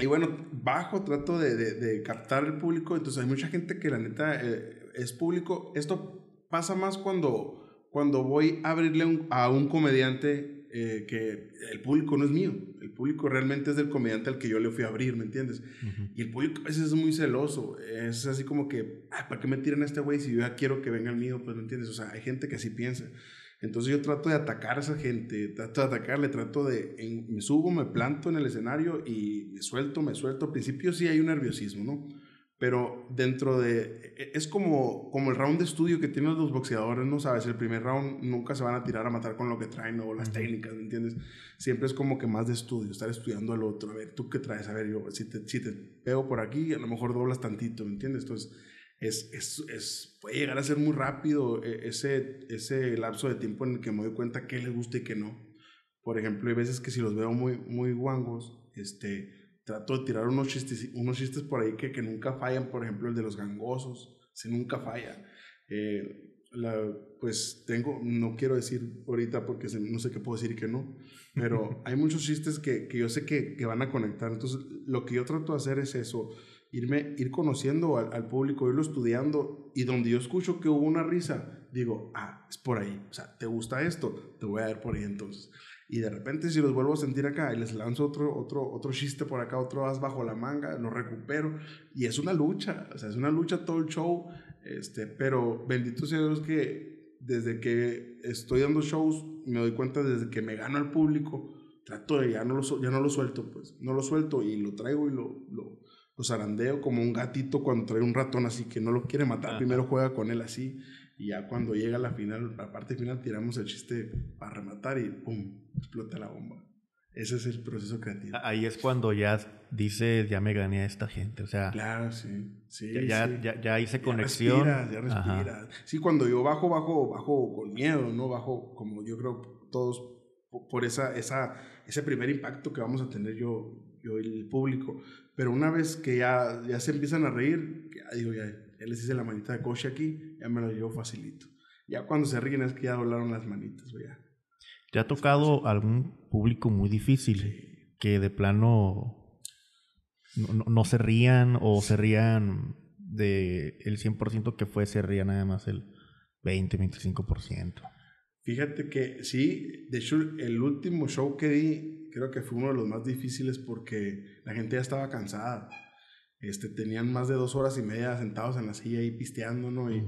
y bueno, bajo, trato de, de, captar el público, entonces hay mucha gente que la neta eh, es público. Esto pasa más cuando, cuando voy a abrirle a un comediante eh, que el público no es mío, el público realmente es del comediante al que yo le fui a abrir, ¿me entiendes? Y el público a veces es muy celoso, es así como que, ¿para qué me tiran a este güey si yo ya quiero que venga el mío? Pues, ¿me entiendes? O sea, hay gente que así piensa. Entonces yo trato de atacar a esa gente, trato de atacarle, trato de, me subo, me planto en el escenario y me suelto, me suelto. Al principio sí hay un nerviosismo, ¿no? Pero dentro de... E, es como, como el round de estudio que tienen los boxeadores, ¿no? Sabes, el primer round nunca se van a tirar a matar con lo que traen o las técnicas, ¿me entiendes? Siempre es como que más de estudio, estar estudiando al otro, a ver, ¿tú qué traes? A ver, yo, si te, si te pego por aquí, a lo mejor doblas tantito, ¿me entiendes? Entonces, es, es, es, puede llegar a ser muy rápido e, ese, ese lapso de tiempo en el que me doy cuenta qué les gusta y qué no. Por ejemplo, hay veces que si los veo muy, muy guangos, este trato de tirar unos chistes, unos chistes por ahí que, que nunca fallan, por ejemplo, el de los gangosos, se nunca falla. Eh, la, pues tengo, no quiero decir ahorita porque no sé qué puedo decir y qué no, pero (laughs) hay muchos chistes que, que yo sé que, que, van a conectar. Entonces, lo que yo trato de hacer es eso, irme, ir conociendo al, al, público, irlo estudiando y donde yo escucho que hubo una risa, digo, ah, es por ahí. O sea, ¿te gusta esto? Te voy a ver por ahí entonces. Y de repente si los vuelvo a sentir acá y les lanzo otro, otro, otro chiste por acá, otro as bajo la manga, lo recupero. Y es una lucha, o sea, es una lucha todo el show. Este, pero bendito sea Dios que desde que estoy dando shows, me doy cuenta desde que me gano al público, trato de ya no lo, ya no lo suelto, pues, no lo suelto y lo traigo y lo, lo, lo zarandeo como un gatito cuando trae un ratón así que no lo quiere matar, primero juega con él así y ya cuando llega la final, la parte final, tiramos el chiste para rematar y ¡pum! Explota la bomba. Ese es el proceso creativo. Ahí es cuando ya dices, ya me gané a esta gente, o sea... Claro, sí, sí, ya, sí. ya, ya, hice conexión. Ya respiras, ya respiras. Sí, cuando yo bajo, bajo, bajo con miedo, ¿no? Bajo como yo creo todos por esa, esa, ese primer impacto que vamos a tener yo, yo y el público. Pero una vez que ya, ya se empiezan a reír, ya digo, ya, ya les hice la manita de coche aquí, ya me lo llevo facilito. Ya cuando se ríen es que ya doblaron las manitas, ya. ¿Te ha tocado algún público muy difícil que de plano no, no, se rían o se rían de el 100% que fue, se ría nada más el 20, 25%? Fíjate que sí, de hecho el último show que di creo que fue uno de los más difíciles porque la gente ya estaba cansada. Este, tenían más de dos horas y media sentados en la silla y pisteando, ¿no? Y,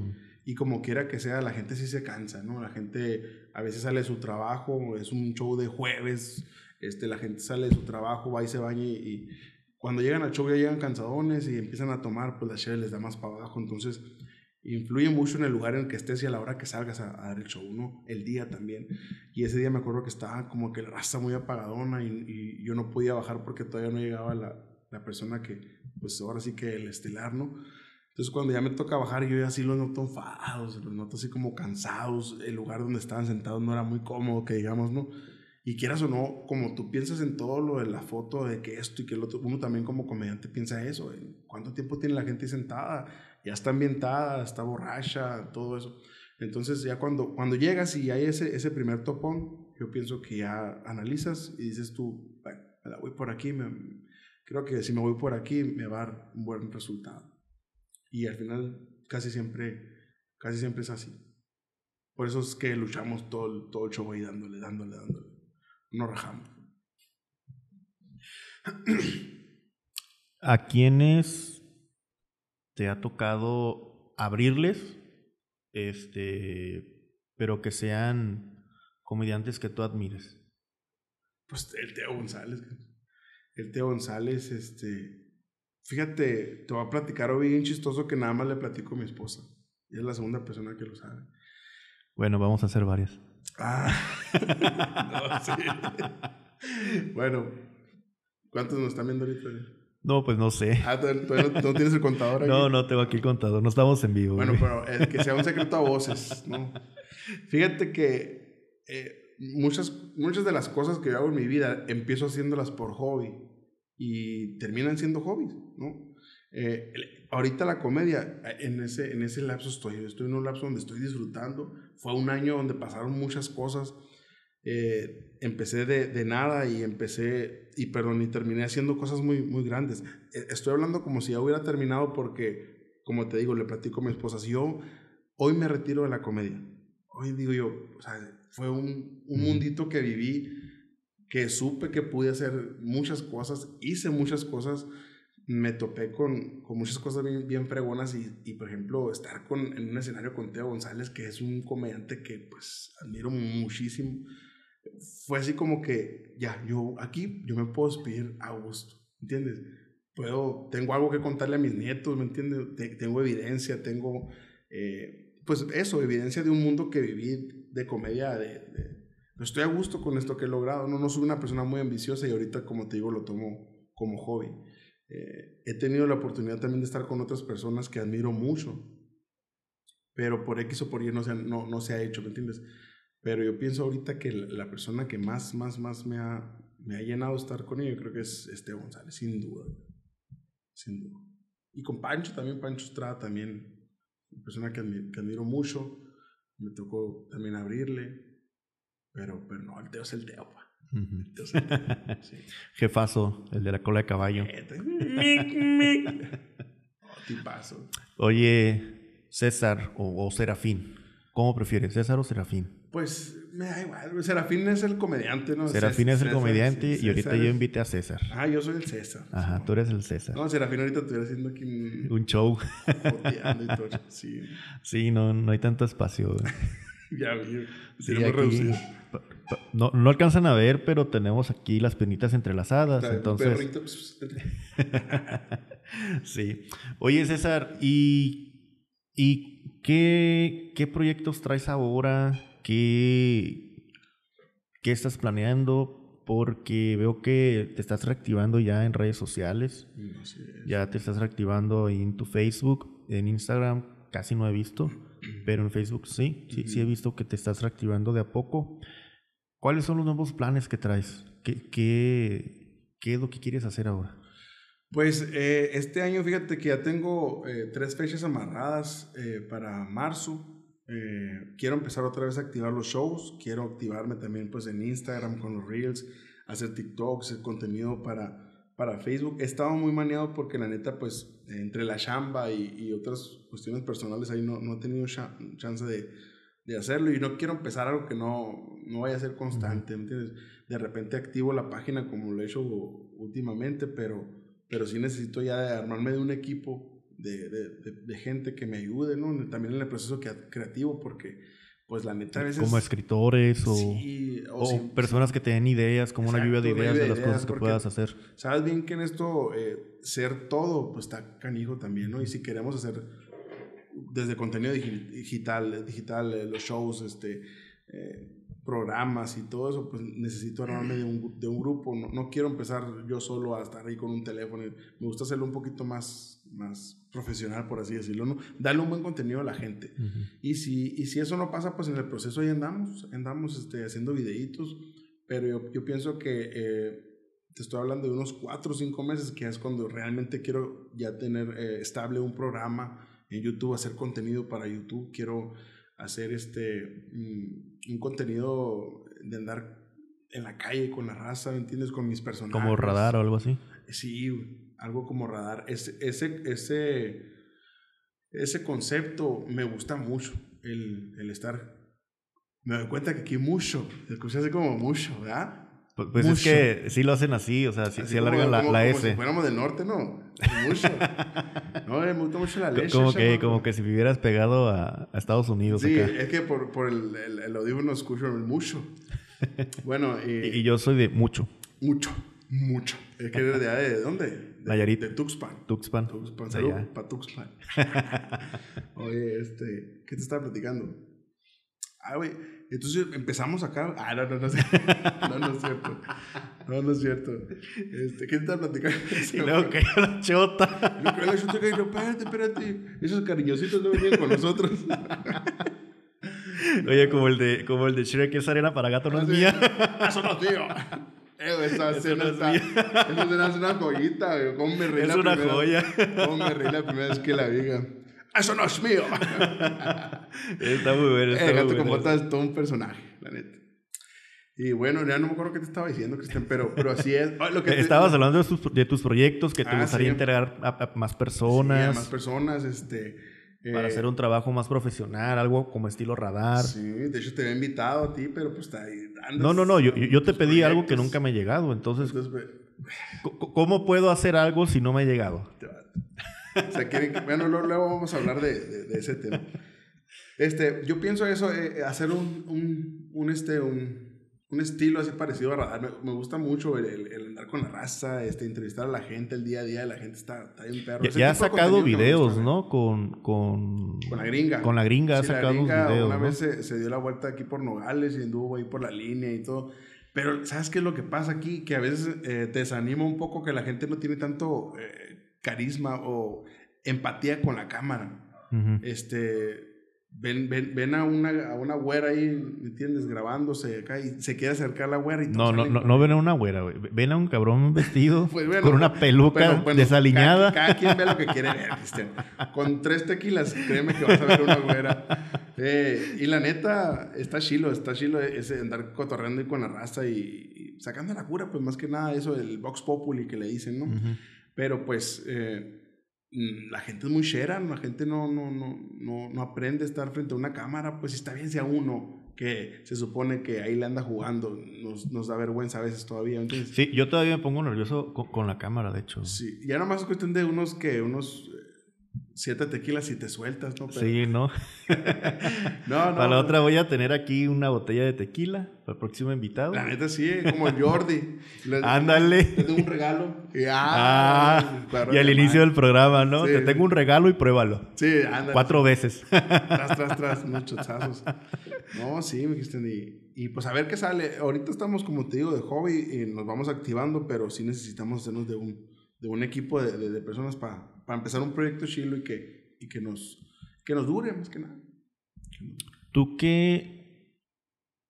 y como quiera que sea, la gente sí se cansa, ¿no? La gente a veces sale de su trabajo, es un show de jueves, este, la gente sale de su trabajo, va y se baña y, cuando llegan al show ya llegan cansadones y empiezan a tomar, pues la cheve les da más para abajo, entonces influye mucho en el lugar en el que estés y a la hora que salgas a, dar el show, ¿no? El día también. Y ese día me acuerdo que estaba como que la raza muy apagadona y, y yo no podía bajar porque todavía no llegaba la, la, persona que, pues ahora sí que el estelar, ¿no? Entonces cuando ya me toca bajar yo ya así los noto enfadados, los noto así como cansados, el lugar donde estaban sentados no era muy cómodo, que digamos, ¿no? Y quieras o no, como tú piensas en todo lo de la foto, de que esto y que el otro, uno también como comediante piensa eso, ¿cuánto tiempo tiene la gente sentada? ya está ambientada, está borracha, todo eso. Entonces ya cuando, cuando llegas y hay ese, ese primer topón, yo pienso que ya analizas y dices tú, bueno, me la voy por aquí, me, creo que si me voy por aquí me va a dar un buen resultado. Y al final casi siempre, casi siempre es así. Por eso es que luchamos todo el, todo el show ahí dándole, dándole, dándole. No rajamos. ¿A quiénes te ha tocado abrirles, este, pero que sean comediantes que tú admires? Pues el Teo González. El Teo González, este, fíjate, te voy a platicar hoy bien chistoso que nada más le platico a mi esposa. Y es la segunda persona que lo sabe. Bueno, vamos a hacer varias. Ah, (laughs) no, sí. bueno, ¿cuántos nos están viendo ahorita? No, pues no sé. Ah, ¿tú, no, tienes el contador ahí? No, no tengo aquí el contador. No estamos en vivo. Bueno, pero que sea un secreto a voces, ¿no? Fíjate que eh, muchas, muchas de las cosas que yo hago en mi vida empiezo haciéndolas por hobby y terminan siendo hobbies, ¿no? Eh, ahorita la comedia, en ese, en ese lapso estoy. Estoy en un lapso donde estoy disfrutando. Fue un año donde pasaron muchas cosas eh, empecé de, de, nada y empecé, y perdón, y terminé haciendo cosas muy, muy grandes. Eh, estoy hablando como si ya hubiera terminado porque, como te digo, le platico a mi esposa, si yo hoy me retiro de la comedia, hoy digo yo, o sea, fue un, un mundito que viví, que supe que pude hacer muchas cosas, hice muchas cosas, me topé con, con muchas cosas bien, bien y, y, por ejemplo, estar con, en un escenario con Teo González, que es un comediante que pues admiro muchísimo fue así como que, ya, yo aquí, yo me puedo despedir a gusto, ¿entiendes? Puedo, tengo algo que contarle a mis nietos, ¿me entiendes? tengo evidencia, tengo, eh, pues eso, evidencia de un mundo que viví de comedia, de, estoy a gusto con esto que he logrado, no, no soy una persona muy ambiciosa y ahorita, como te digo, lo tomo como hobby. Eh, he tenido la oportunidad también de estar con otras personas que admiro mucho, pero por X o por Y no se, no, no se ha hecho, ¿me entiendes? Pero yo pienso ahorita que la persona que más, más, más me ha, me ha llenado estar con ella, creo que es este González, sin duda. Sin duda. Y con Pancho también, Pancho Estrada también, una persona que, admiro, mucho. Me tocó también abrirle. Pero, pero no, el Teo es el Teo, pa. el teo (laughs) Jefazo, el de la cola de caballo. oh, tipazo. Oye, César o, o Serafín, ¿cómo prefieres, César o Serafín? Pues me da igual. Serafín es el comediante, ¿no? Serafín es el comediante y ahorita yo invité a César. Ah, yo soy el César. Ajá, tú eres el César. No, Serafín ahorita estuviera haciendo aquí un, un show. y todo. Sí. (laughs) Sí, no, no hay tanto espacio. (laughs) ya. Sí, aquí, no, no alcanzan a ver, pero tenemos aquí las penitas entrelazadas. entonces. Pues, (laughs) (laughs) sí. Oye, César, ¿y, y qué, qué proyectos traes ahora? ¿Qué, qué estás planeando? Porque veo que te estás reactivando ya en redes sociales. Ya te estás reactivando en tu Facebook, en Instagram casi no he visto, pero en Facebook sí, sí, sí he visto que te estás reactivando de a poco. ¿Cuáles son los nuevos planes que traes? ¿Qué, qué, qué es lo que quieres hacer ahora? Pues eh, este año, fíjate que ya tengo eh, tres fechas amarradas eh, para marzo. quiero empezar otra vez a activar los shows. Quiero activarme también pues en Instagram con los Reels, hacer TikToks, hacer contenido para, para Facebook. He estado muy maneado porque la neta pues entre la chamba y, y otras cuestiones personales ahí no, no he tenido chance de, de, hacerlo y no quiero empezar algo que no, no vaya a ser constante, ¿me entiendes? De repente activo la página como lo he hecho últimamente, pero pero sí necesito ya armarme de un equipo de, de, de, gente que me ayude, ¿no? También en el proceso creativo, porque, pues la neta a veces... Como escritores o, o, personas que te den ideas, como una lluvia de ideas de, las cosas que puedas hacer. Sabes bien que en esto eh, ser todo, pues está canijo también, ¿no? Y si queremos hacer desde contenido digital, digital eh, los shows, este... Eh, programas y todo eso, pues necesito armarme de un, de un grupo. No, no, quiero empezar yo solo a estar ahí con un teléfono. Me gusta hacerlo un poquito más, más profesional, por así decirlo, ¿no? Darle un buen contenido a la gente. y, si, y si eso no pasa, pues en el proceso ahí andamos, andamos este, haciendo videitos, pero yo, yo pienso que eh, te estoy hablando de unos cuatro o cinco meses, que es cuando realmente quiero ya tener eh, estable un programa en YouTube, hacer contenido para YouTube. Quiero hacer este, mm, un contenido de andar en la calle con la raza, ¿me entiendes? Con mis personajes. Como radar o algo así. Sí, algo como radar. Ese, ese, ese, ese concepto me gusta mucho, el, el estar... Me doy cuenta que aquí mucho, escuché así como mucho, ¿verdad? Pues, pues es que sí lo hacen así, o sea, sí, alargan la, la S. Como si fuéramos del norte, ¿no? Mucho. (laughs) no, me gusta mucho la leche. Como que, como que si vivieras pegado a, a Estados Unidos. Sí, es que por, por el, el, el audífono escucho el mucho. (laughs) Bueno, y, y, yo soy de mucho. Mucho, mucho. Es que eres de, de dónde? De, Nayarit. De Tuxpan. Tuxpan. Tuxpan. Salud para Tuxpan. (laughs) (laughs) Oye, este, ¿qué te estaba platicando? Ah, güey entonces empezamos acá. Ah, no, no, no, (laughs) no, no es cierto. No, no es cierto. Este, ¿Qué te estás platicando? Y luego cayó la chota. Luego cayó la chota y yo, espérate, espérate. Esos cariñositos no venían con nosotros. Oye, como el de, como el de Shrek, esa arena para gato no es mía. Eso no mío. Eh, esa escena no está. Esa escena es una joyita, güey. ¿Cómo me reí es una primera, joya. ¿Cómo me reí la primera vez que la vi? eso no es mío. (laughs) está muy bueno. Está muy con bueno. botas es todo un personaje, la neta. Y bueno, ya no me acuerdo qué te estaba diciendo, Cristian, pero, pero así es. Oh, (laughs) lo que te, Estabas hablando de tus, de tus proyectos que te Ah, gustaría sí. integrar a, a más personas. Sí, a más personas, este... Para eh, hacer un trabajo más profesional, algo como estilo radar. Sí, de hecho te había invitado a ti, pero pues está ahí. andas No, no, no, yo, yo te pedí algo que nunca me ha llegado, entonces, ¿cómo puedo hacer algo si no me ha llegado? o sea, que- bueno, luego, luego vamos a hablar de, de, de ese tema. Este, yo pienso eso, eh, hacer un, un, un, este, un, un estilo así parecido a radar. Me, me gusta mucho el, el- el andar con la raza, este, entrevistar a la gente, el día a día la gente está, está bien perro. Ya, ya ha sacado videos, gusta, ¿no? Con, con, Con la gringa. Con la gringa ha Sí, la sacado gringa videos. Una ¿no? vez se, se dio la vuelta aquí por Nogales y anduvo ahí por la línea y todo. Pero, ¿sabes qué es lo que pasa aquí? Que a veces eh, te desanima un poco que la gente no tiene tanto eh, carisma o empatía con la cámara. Ujú. Este. Ven, ven, ven a, una, a una güera ahí, ¿me entiendes? Grabándose acá y se quiere acercar a la güera y No, no, no, no ven a una güera, güey. Ven a un cabrón vestido (laughs) Pues bueno, con una peluca Pero, bueno, desaliñada. Cada, cada quien ve lo que quiere ver, Cristian. Con tres tequilas, créeme que vas a ver una güera. Eh, y la neta, está chilo, está chilo ese andar cotorreando ahí con la raza y, y sacando la cura, pues más que nada eso del Vox Populi que le dicen, ¿no? Ujú. Pero pues eh, la gente es muy shera, la gente no, no, no, no, no aprende a estar frente a una cámara, pues está bien si a uno que se supone que ahí le anda jugando, nos, nos da vergüenza a veces todavía. Entonces, Sí, yo todavía me pongo nervioso con, con la cámara, de hecho. Sí, ya nomás es cuestión de unos que unos siete tequilas y te sueltas, ¿no? Pero- Sí, ¿no? (laughs) No, no. Para la otra voy a tener aquí una botella de tequila para el próximo invitado. La neta sí, como el Jordi. (laughs) Le- Ándale. Le doy un regalo. Y, Ah, cuadro y al inicio del programa, ¿no? Sí. Te tengo un regalo y pruébalo. Sí, ándale. Cuatro veces. Tras, tras, tras, unos (laughs) chotazos. No, sí, me dijiste. Y, y pues a ver qué sale. Ahorita estamos, como te digo, de hobby y nos vamos activando, pero sí necesitamos hacernos de un, de un equipo de, de- de personas para empezar un proyecto chilo y que, y que, nos, que nos dure, más que nada. Tú qué...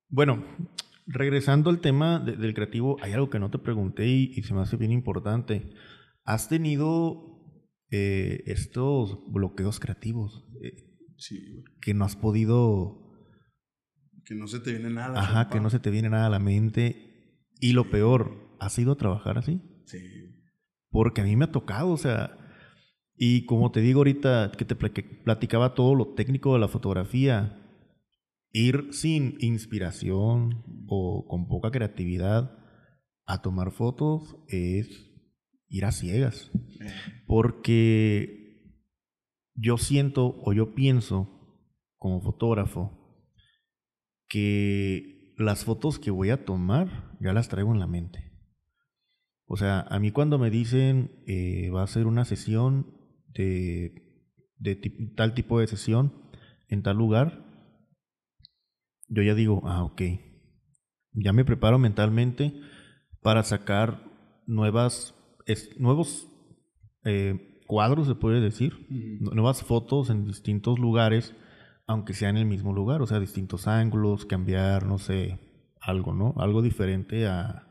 Bueno, regresando al tema de- del creativo, hay algo que no te pregunté y, y se me hace bien importante. has tenido eh, estos bloqueos creativos eh, Sí, que no has podido... Que no se te viene nada. Ajá, que no se te viene nada a la mente. Y lo peor, ¿has ido a trabajar así? Sí. Porque a mí me ha tocado, o sea, y como te digo ahorita que te platicaba todo lo técnico de la fotografía, ir sin inspiración o con poca creatividad a tomar fotos es ir a ciegas. Porque yo siento o yo pienso como fotógrafo que las fotos que voy a tomar ya las traigo en la mente. O sea, a mí cuando me dicen eh, va a ser una sesión de, de tal tipo de sesión en tal lugar, yo ya digo, ah, ok, ya me preparo mentalmente para sacar nuevas, nuevos eh, cuadros, se puede decir, nuevas fotos en distintos lugares, aunque sea en el mismo lugar, o sea, distintos ángulos, cambiar, no sé, algo, ¿no? Algo diferente a,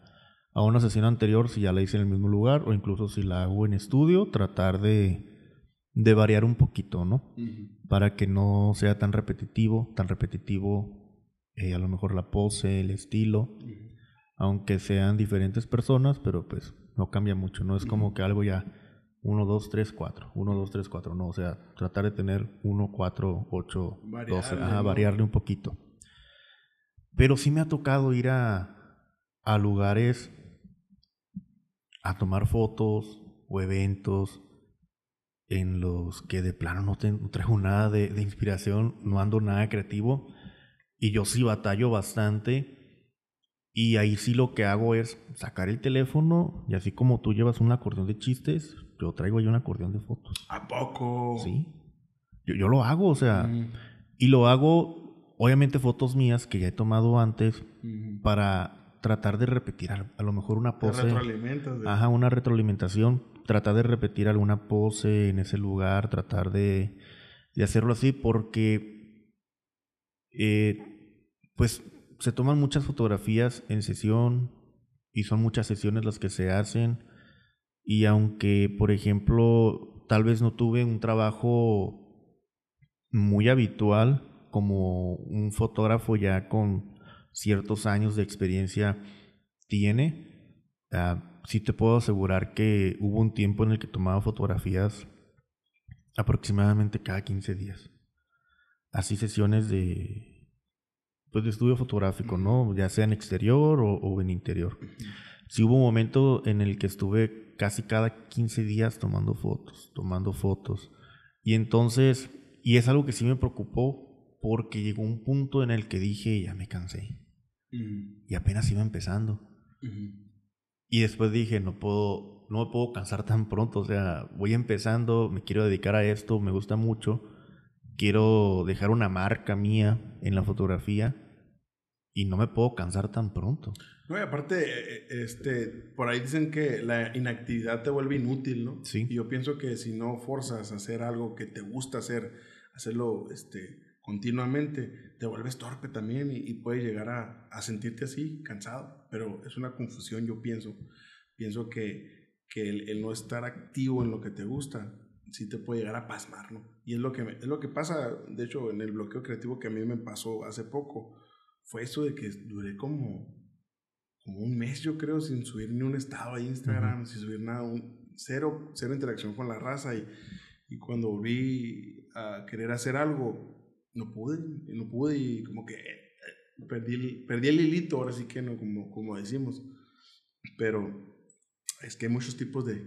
a una sesión anterior si ya la hice en el mismo lugar o incluso si la hago en estudio, tratar de, de variar un poquito, ¿no? Para que no sea tan repetitivo, tan repetitivo eh, a lo mejor la pose, el estilo, aunque sean diferentes personas, pero pues no cambia mucho, no es como que algo ya 1, 2, 3, 4, 1, 2, 3, 4, no, o sea, tratar de tener 1, 4, 8, 12, ajá, variarle un poquito. Pero sí me ha tocado ir a, a lugares a tomar fotos o eventos en los que de plano no, traigo nada de, inspiración, no ando nada creativo y yo sí batallo bastante y ahí sí lo que hago es sacar el teléfono y así como tú llevas un acordeón de chistes, yo traigo ahí un acordeón de fotos. ¿A poco? Sí. Yo, lo hago, o sea, mm. y lo hago, obviamente fotos mías que ya he tomado antes para tratar de repetir a, lo mejor una pose. Ajá, una retroalimentación. Tratar de repetir alguna pose en ese lugar, tratar de, de hacerlo así porque eh, pues se toman muchas fotografías en sesión y son muchas sesiones las que se hacen y aunque por ejemplo tal vez no tuve un trabajo muy habitual como un fotógrafo ya con ciertos años de experiencia tiene, uh, sí te puedo asegurar que hubo un tiempo en el que tomaba fotografías aproximadamente cada 15 días. Así sesiones de, pues de estudio fotográfico, ¿no? Ya sea en exterior o, en interior. Sí hubo un momento en el que estuve casi cada 15 días tomando fotos, tomando fotos. Y entonces, y es algo que sí me preocupó porque llegó un punto en el que dije, ya me cansé. Y apenas iba empezando. Y después dije, no puedo, no me puedo cansar tan pronto. O sea, voy empezando, me quiero dedicar a esto, me gusta mucho. Quiero dejar una marca mía en la fotografía y no me puedo cansar tan pronto. No, y aparte, eh, eh, este, por ahí dicen que la inactividad te vuelve inútil, ¿no? Sí. Y yo pienso que si no forzas a hacer algo que te gusta hacer, hacerlo, este, continuamente, te vuelves torpe también y, puedes llegar a, sentirte así, cansado. Pero es una confusión, yo pienso. Pienso que, que el, no estar activo en lo que te gusta, sí te puede llegar a pasmar, ¿no? Y es lo que, es lo que pasa, de hecho, en el bloqueo creativo que a mí me pasó hace poco, fue eso de que duré como, como un mes, yo creo, sin subir ni un estado a Instagram, sin subir nada, un, cero, cero interacción con la raza. Y, y cuando volví a querer hacer algo, no pude, no pude y como que perdí el, perdí el hilito, ahora sí que no, como, como decimos. Pero es que hay muchos tipos de,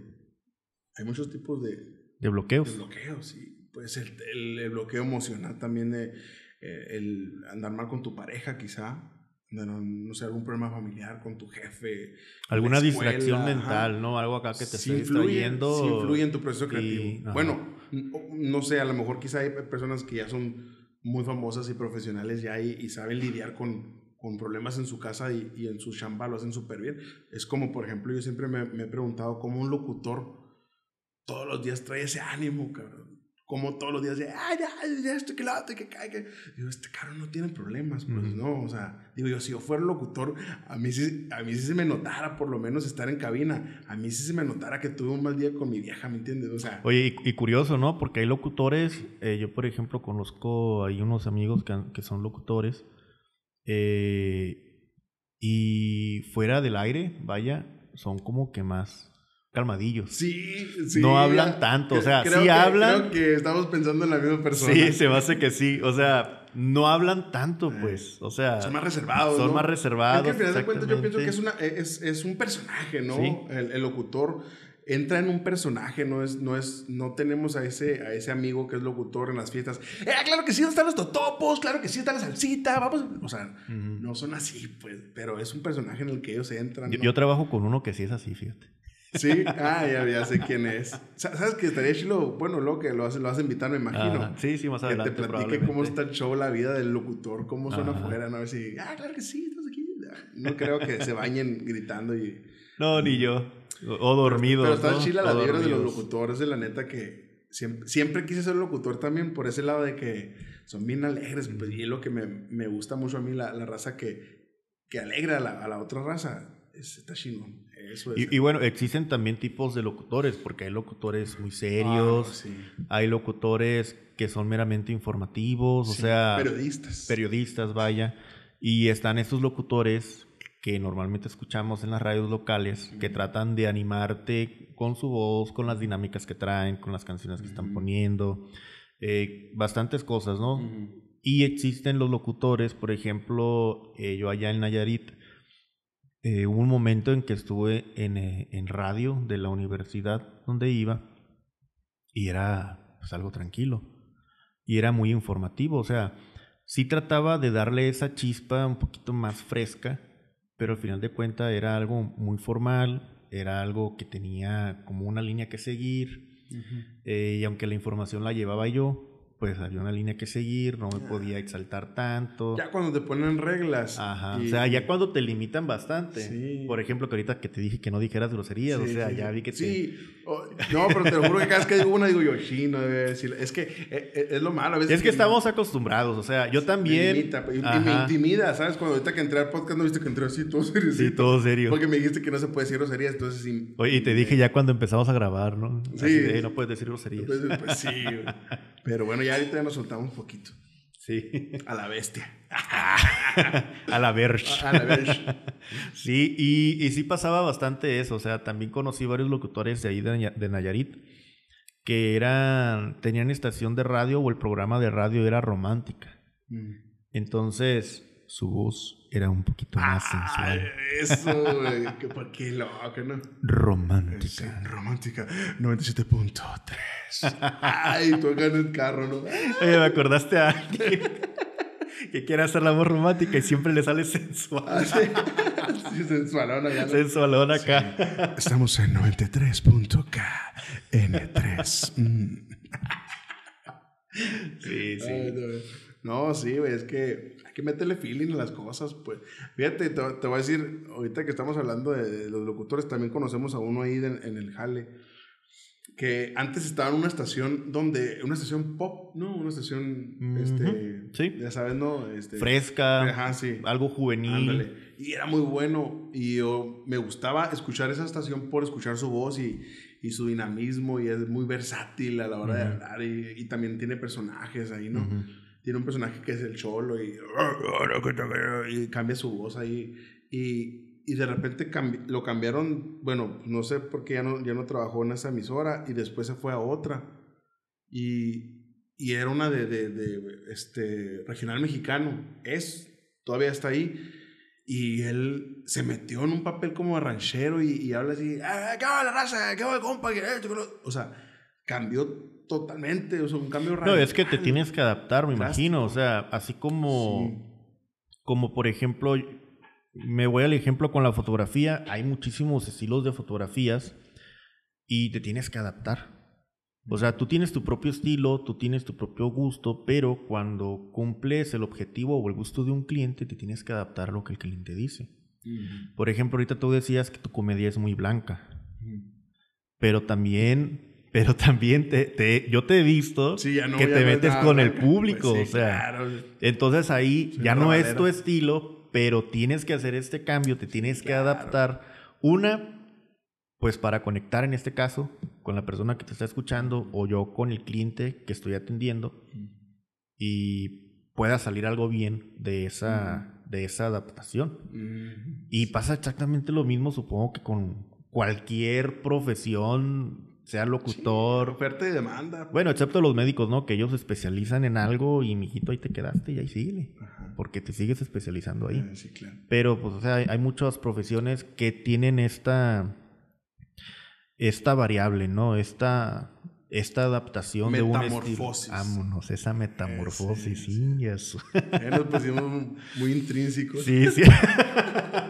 hay muchos tipos de... De bloqueos. De bloqueos, sí. Puede ser el, el, bloqueo emocional también de eh, el andar mal con tu pareja quizá. No, no, sé, algún problema familiar con tu jefe. Alguna distracción mental, ¿no? Algo acá que te sí esté distrayendo. Sí influye en tu proceso creativo. bueno, no sé, a lo mejor quizá hay personas que ya son muy famosas y profesionales ya y, y saben lidiar con, con, problemas en su casa y, y en su chamba lo hacen súper bien. Es como, por ejemplo, yo siempre me, me, he preguntado cómo un locutor todos los días trae ese ánimo, cabrón. Como todos los días de, ay, ya, ya, esto, que lado, que caiga. Digo, este carro no tiene problemas, pues no, o sea, digo yo, si yo fuera locutor, a mí, sí, a mí sí se me notara por lo menos estar en cabina, a mí sí se me notara que tuve un mal día con mi vieja, ¿me entiendes? O sea. Oye, y, curioso, ¿no? Porque hay locutores, eh, yo por ejemplo conozco, hay unos amigos que, que son locutores, eh, y fuera del aire, vaya, son como que más calmadillos. Sí, sí. No hablan tanto, o sea, sí hablan. Creo que estamos pensando en la misma persona. Sí, se me hace que sí, o sea, no hablan tanto, eh, pues, o sea. Son más reservados. Son más reservados. Es que al final de cuentas yo pienso que es, una, es, es un personaje, ¿no? El, el, locutor entra en un personaje, no es, no es, no tenemos a ese, a ese amigo que es locutor en las fiestas. Eh, claro que sí, están los totopos, claro que sí, está la salsita, vamos. O sea, no son así, pues, pero es un personaje en el que ellos entran. Yo, yo trabajo con uno que sí es así, fíjate. Sí, ah, ya, sé quién es. ¿Sabes que estaría chilo? Bueno, lo que lo vas, lo a invitar, me imagino. sí, sí, más adelante. Que te platique cómo está el show, la vida del locutor, cómo suena afuera, ¿no? A ver si, ah, claro que sí, estás aquí. No creo que se bañen gritando y. No, ni yo. O dormido. Pero, está chila la vibra de los locutores, de la neta que siempre, siempre quise ser locutor también por ese lado de que son bien alegres. Pues, y es lo que me, me, gusta mucho a mí, la, la raza que, que alegra a la, a la otra raza. Es, está chingón. Y, bueno, existen también tipos de locutores, porque hay locutores muy serios, ah, hay locutores que son meramente informativos, o sea... Periodistas. Periodistas, vaya. Y están estos locutores que normalmente escuchamos en las radios locales, que tratan de animarte con su voz, con las dinámicas que traen, con las canciones que están poniendo, eh, bastantes cosas, ¿no? Y existen los locutores, por ejemplo, eh, yo allá en Nayarit, eh, hubo un momento en que estuve en, eh, en, radio de la universidad donde iba y era pues, algo tranquilo y era muy informativo, o sea, sí trataba de darle esa chispa un poquito más fresca, pero al final de cuentas era algo muy formal, era algo que tenía como una línea que seguir eh, y aunque la información la llevaba yo, pues había una línea que seguir, no me podía exaltar tanto. Ya cuando te ponen reglas. Ajá. O sea, ya cuando te limitan bastante. Sí. Por ejemplo, que ahorita que te dije que no dijeras groserías, o sea, ya vi que te... Sí. no, pero te lo juro que cada vez que digo una digo yo, sí, no debe decir. Es que eh, eh, es, lo malo a veces. Es que, estamos acostumbrados, o sea, yo también... Me limita, y, me intimida, ¿sabes? Cuando ahorita que entré al podcast no viste que entré así, todo serio. Sí, todo serio. Porque me dijiste que no se puede decir groserías, entonces sí... Oye, y te dije ya cuando empezamos a grabar, ¿no? Sí. no puedes decir groserías. Pues, sí, Pero bueno, ya ahorita nos soltamos un poquito. Sí. A la bestia. (laughs) a la verge. A la verge. sí, y, y, sí pasaba bastante eso. O sea, también conocí varios locutores de ahí de, Nayarit que eran, tenían estación de radio o el programa de radio era romántica. Mm. Entonces, su voz era un poquito más sensual. Eso, güey. (laughs) por qué loco, ¿no? Romántica. romántica. 97.3. Ay, tú acá en el carro, ¿no? Oye, me acordaste a alguien (laughs) que quiere hacer la voz romántica y siempre le sale sensual. Ah, sí, (laughs) sensualona. Ya, Sensualona acá. Estamos en 93.k N3. Mm. Sí, sí. no, sí, güey, es que que meterle feeling a las cosas, pues. Fíjate, te, voy a decir, ahorita que estamos hablando de, los locutores, también conocemos a uno ahí en el Jale, que antes estaba en una estación donde, una estación pop, ¿no? Una estación, este, sí. ya sabes, ¿no? Este, Fresca, ajá, sí. algo juvenil. Y era muy bueno, y yo me gustaba escuchar esa estación por escuchar su voz y, y su dinamismo, y es muy versátil a la hora de hablar, y, y, también tiene personajes ahí, ¿no? Tiene un personaje que es el cholo y, y cambia su voz ahí. Y, y de repente lo cambiaron, bueno, no sé por qué ya no, ya no trabajó en esa emisora y después se fue a otra. Y, y era una de, de, de, este, regional mexicano. Es, todavía está ahí. Y él se metió en un papel como ranchero y, y habla así, ¡Ah, ¿qué va la raza? ¿Qué va, compa? O sea, cambió totalmente, o sea, un cambio radical. No, es que te tienes que adaptar, me imagino, o sea, así como, como por ejemplo, me voy al ejemplo con la fotografía, hay muchísimos estilos de fotografías y te tienes que adaptar. O sea, tú tienes tu propio estilo, tú tienes tu propio gusto, pero cuando cumples el objetivo o el gusto de un cliente, te tienes que adaptar a lo que el cliente dice. Por ejemplo, ahorita tú decías que tu comedia es muy blanca, pero también pero también te, te, yo te he visto que te metes con el público, pues o sea, entonces ahí ya no es tu estilo, pero tienes que hacer este cambio, te tienes que adaptar. Una, pues para conectar en este caso con la persona que te está escuchando o yo con el cliente que estoy atendiendo y pueda salir algo bien de esa, de esa adaptación. Y pasa exactamente lo mismo, supongo que con cualquier profesión sea locutor. oferta y demanda. Bueno, excepto los médicos, ¿no? Que ellos se especializan en algo y, mijito, ahí te quedaste y ahí sigue. Porque te sigues especializando ahí. Ah, sí, claro. Pero, pues, o sea, hay, muchas profesiones que tienen esta, esta variable, ¿no? Esta, esta adaptación de un estilo. Vámonos, esa metamorfosis, sí, eso. Ya nos pusimos muy intrínsecos. Sí, sí. (laughs)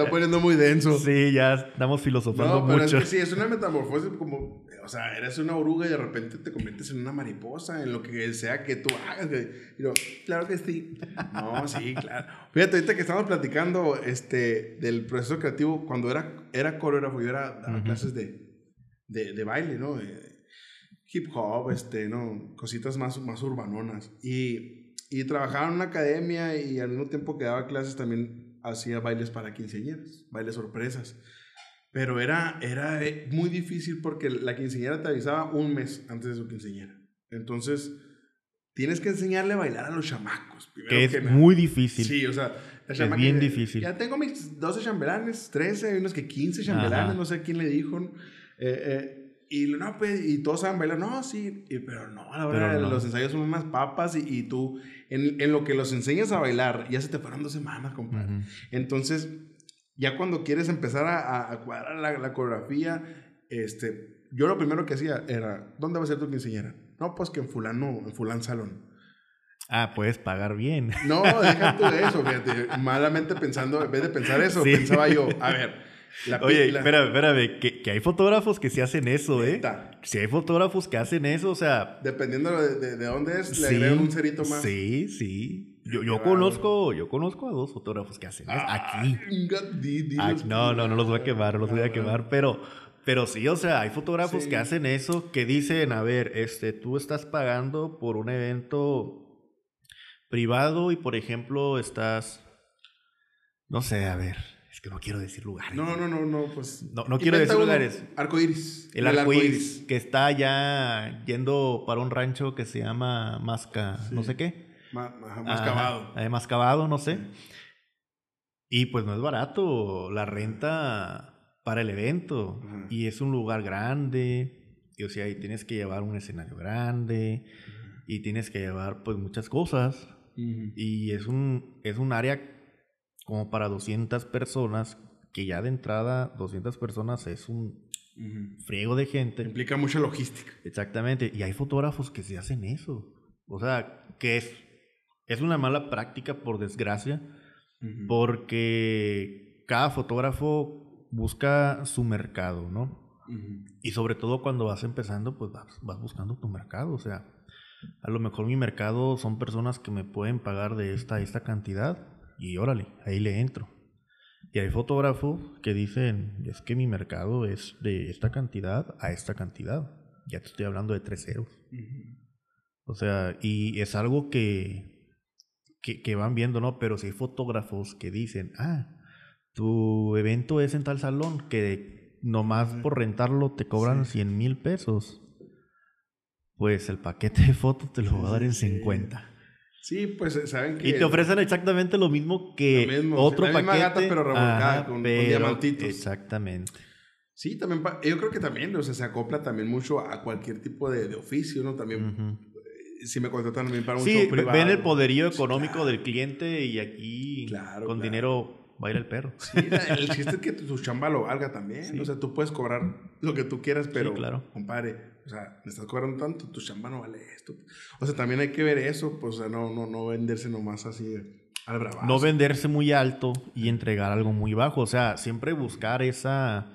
está poniendo muy denso. Sí, ya estamos filosofando no, pero mucho. Es que sí, es una metamorfosis como, o sea, eres una oruga y de repente te conviertes en una mariposa, en lo que sea que tú hagas. Y yo, claro que sí. No, sí, (laughs) claro. Fíjate, ahorita que estamos platicando este, del proceso creativo, cuando era, era coreógrafo, yo era daba clases de, de, de, baile, ¿no? hip hop, este, ¿no? Cositas más, más urbanonas. Y, y trabajaba en una academia y al mismo tiempo que daba clases también hacía bailes para quinceañeras, bailes sorpresas. Pero era, era eh, muy difícil porque la quinceañera te avisaba un mes antes de su quinceañera. Entonces, tienes que enseñarle a bailar a los chamacos. Que es muy difícil. Sí, o sea, es bien difícil. Ya tengo mis 12 chambelanes, 13, hay unos que 15 chambelanes, no sé quién le dijo. Eh, eh, y, no, pues, y todos saben bailar, no, sí, pero no, la verdad, los ensayos son más papas y, y tú, en, en, lo que los enseñas a bailar, ya se te fueron dos semanas, compadre. Entonces, ya cuando quieres empezar a, a cuadrar la, la, coreografía, este, yo lo primero que hacía era, ¿dónde va a ser tu quinceañera? No, pues que en fulano, en fulán salón. Ah, puedes pagar bien. No, deja tú eso, fíjate. Malamente pensando, en vez de pensar eso, (laughs) pensaba yo, a ver, Oye, espérame, espérame, que, que, hay fotógrafos que sí hacen eso, ¿eh? Sí hay fotógrafos que hacen eso, o sea... Dependiendo de, de, dónde es, le agregan un cerito más. Sí, sí. Yo, yo conozco, yo conozco a dos fotógrafos que hacen eso. Aquí. no, no, no los voy a quemar, no los voy a quemar, pero... Pero sí, o sea, hay fotógrafos que hacen eso, que dicen, a ver, este, tú estás pagando por un evento privado y, por ejemplo, estás, no sé, a ver, que no quiero decir lugares. No, no, no, no, pues. No, no quiero decir lugares. Arco iris. El, arco iris, que está ya yendo para un rancho que se llama Masca, no sé qué. mascabado. Eh, mascabado, no sé. Y pues no es barato la renta para el evento. Y es un lugar grande. Y o sea, ahí tienes que llevar un escenario grande. Y tienes que llevar pues muchas cosas. Y es un, es un área como para 200 personas, que ya de entrada 200 personas es un friego de gente. Implica mucha logística. Exactamente, y hay fotógrafos que se hacen eso. O sea, que es, es una mala práctica por desgracia, porque cada fotógrafo busca su mercado, ¿no? Y sobre todo cuando vas empezando, pues vas, vas buscando tu mercado. O sea, a lo mejor mi mercado son personas que me pueden pagar de esta, esta cantidad y órale, ahí le entro. Y hay fotógrafos que dicen, es que mi mercado es de esta cantidad a esta cantidad. Ya te estoy hablando de tres ceros. O sea, y es algo que, que, van viendo, ¿no? Pero si hay fotógrafos que dicen, ah, tu evento es en tal salón, que nomás por rentarlo te cobran 100 mil pesos. Pues el paquete de fotos te lo voy a dar en 50. Sí, pues eh, saben que. Y te ofrecen exactamente lo mismo que otro la paquete. gata, pero revolcada con, diamantitos. Exactamente. Sí, también. Yo creo que también, o sea, se acopla también mucho a cualquier tipo de, de oficio, ¿no? También. Eh, si me contratan también para un sí, ven el poderío económico del cliente y aquí con dinero baila el perro. Sí, el chiste es que tu chamba lo valga también. O sea, tú puedes cobrar lo que tú quieras, pero, claro. compadre, o sea, me estás cobrando tanto, tu chamba no vale esto. O sea, también hay que ver eso, pues, o sea, no, no, no venderse nomás así al bravazo. No venderse muy alto y entregar algo muy bajo. O sea, siempre buscar esa,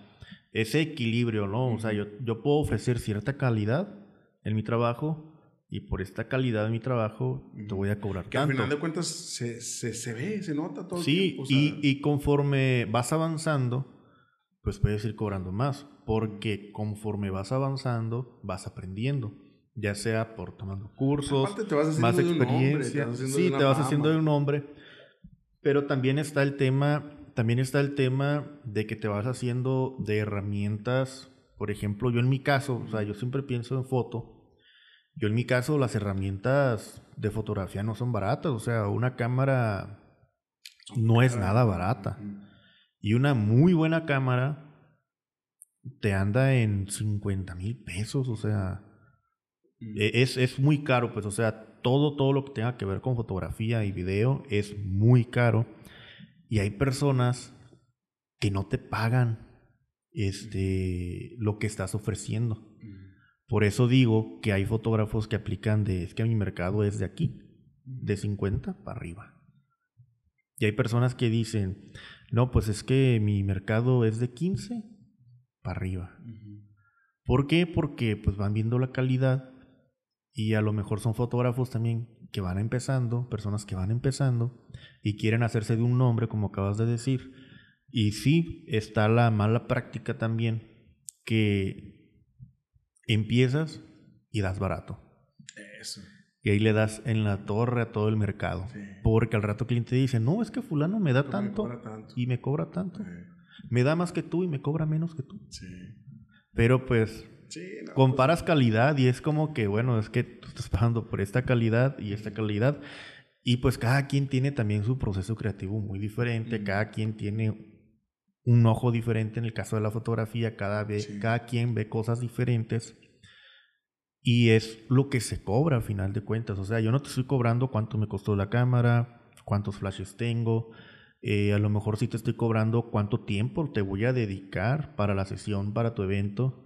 ese equilibrio, ¿no? O sea, yo, yo puedo ofrecer cierta calidad en mi trabajo y por esta calidad de mi trabajo te voy a cobrar que tanto. al final de cuentas se, se, se ve, se nota todo. Sí, y, y conforme vas avanzando, pues puedes ir cobrando más, porque conforme vas avanzando, vas aprendiendo, ya sea por tomando cursos, te vas más un hombre, experiencia, te vas sí, te vas fama. haciendo de un hombre, pero también está el tema, también está el tema de que te vas haciendo de herramientas, por ejemplo, yo en mi caso, o sea, yo siempre pienso en foto, yo en mi caso las herramientas de fotografía no son baratas, o sea, una cámara no es nada barata. Y una muy buena cámara te anda en 50 mil pesos, o sea, e- es, es muy caro, pues, o sea, todo, todo lo que tenga que ver con fotografía y video es muy caro. Y hay personas que no te pagan este, lo que estás ofreciendo. Por eso digo que hay fotógrafos que aplican de, es que mi mercado es de aquí, de 50 para arriba. Y hay personas que dicen, no, pues es que mi mercado es de 15 para arriba. ¿Por qué? Porque pues van viendo la calidad y a lo mejor son fotógrafos también que van empezando, personas que van empezando y quieren hacerse de un nombre, como acabas de decir. Y sí, está la mala práctica también, que empiezas y das barato. Eso. Y ahí le das en la torre a todo el mercado. Sí. Porque al rato el cliente dice, no, es que fulano me da tanto y me cobra tanto. Me da más que tú y me cobra menos que tú. Sí. Pero pues Sí, no, comparas calidad y es como que, bueno, es que tú estás pagando por esta calidad y esta calidad. Y pues cada quien tiene también su proceso creativo muy diferente, Mm. cada quien tiene un ojo diferente en el caso de la fotografía, cada, ve- Sí. cada quien ve cosas diferentes. Y es lo que se cobra a final de cuentas. O sea, yo no te estoy cobrando cuánto me costó la cámara, cuántos flashes tengo. Eh, a lo mejor sí te estoy cobrando cuánto tiempo te voy a dedicar para la sesión, para tu evento.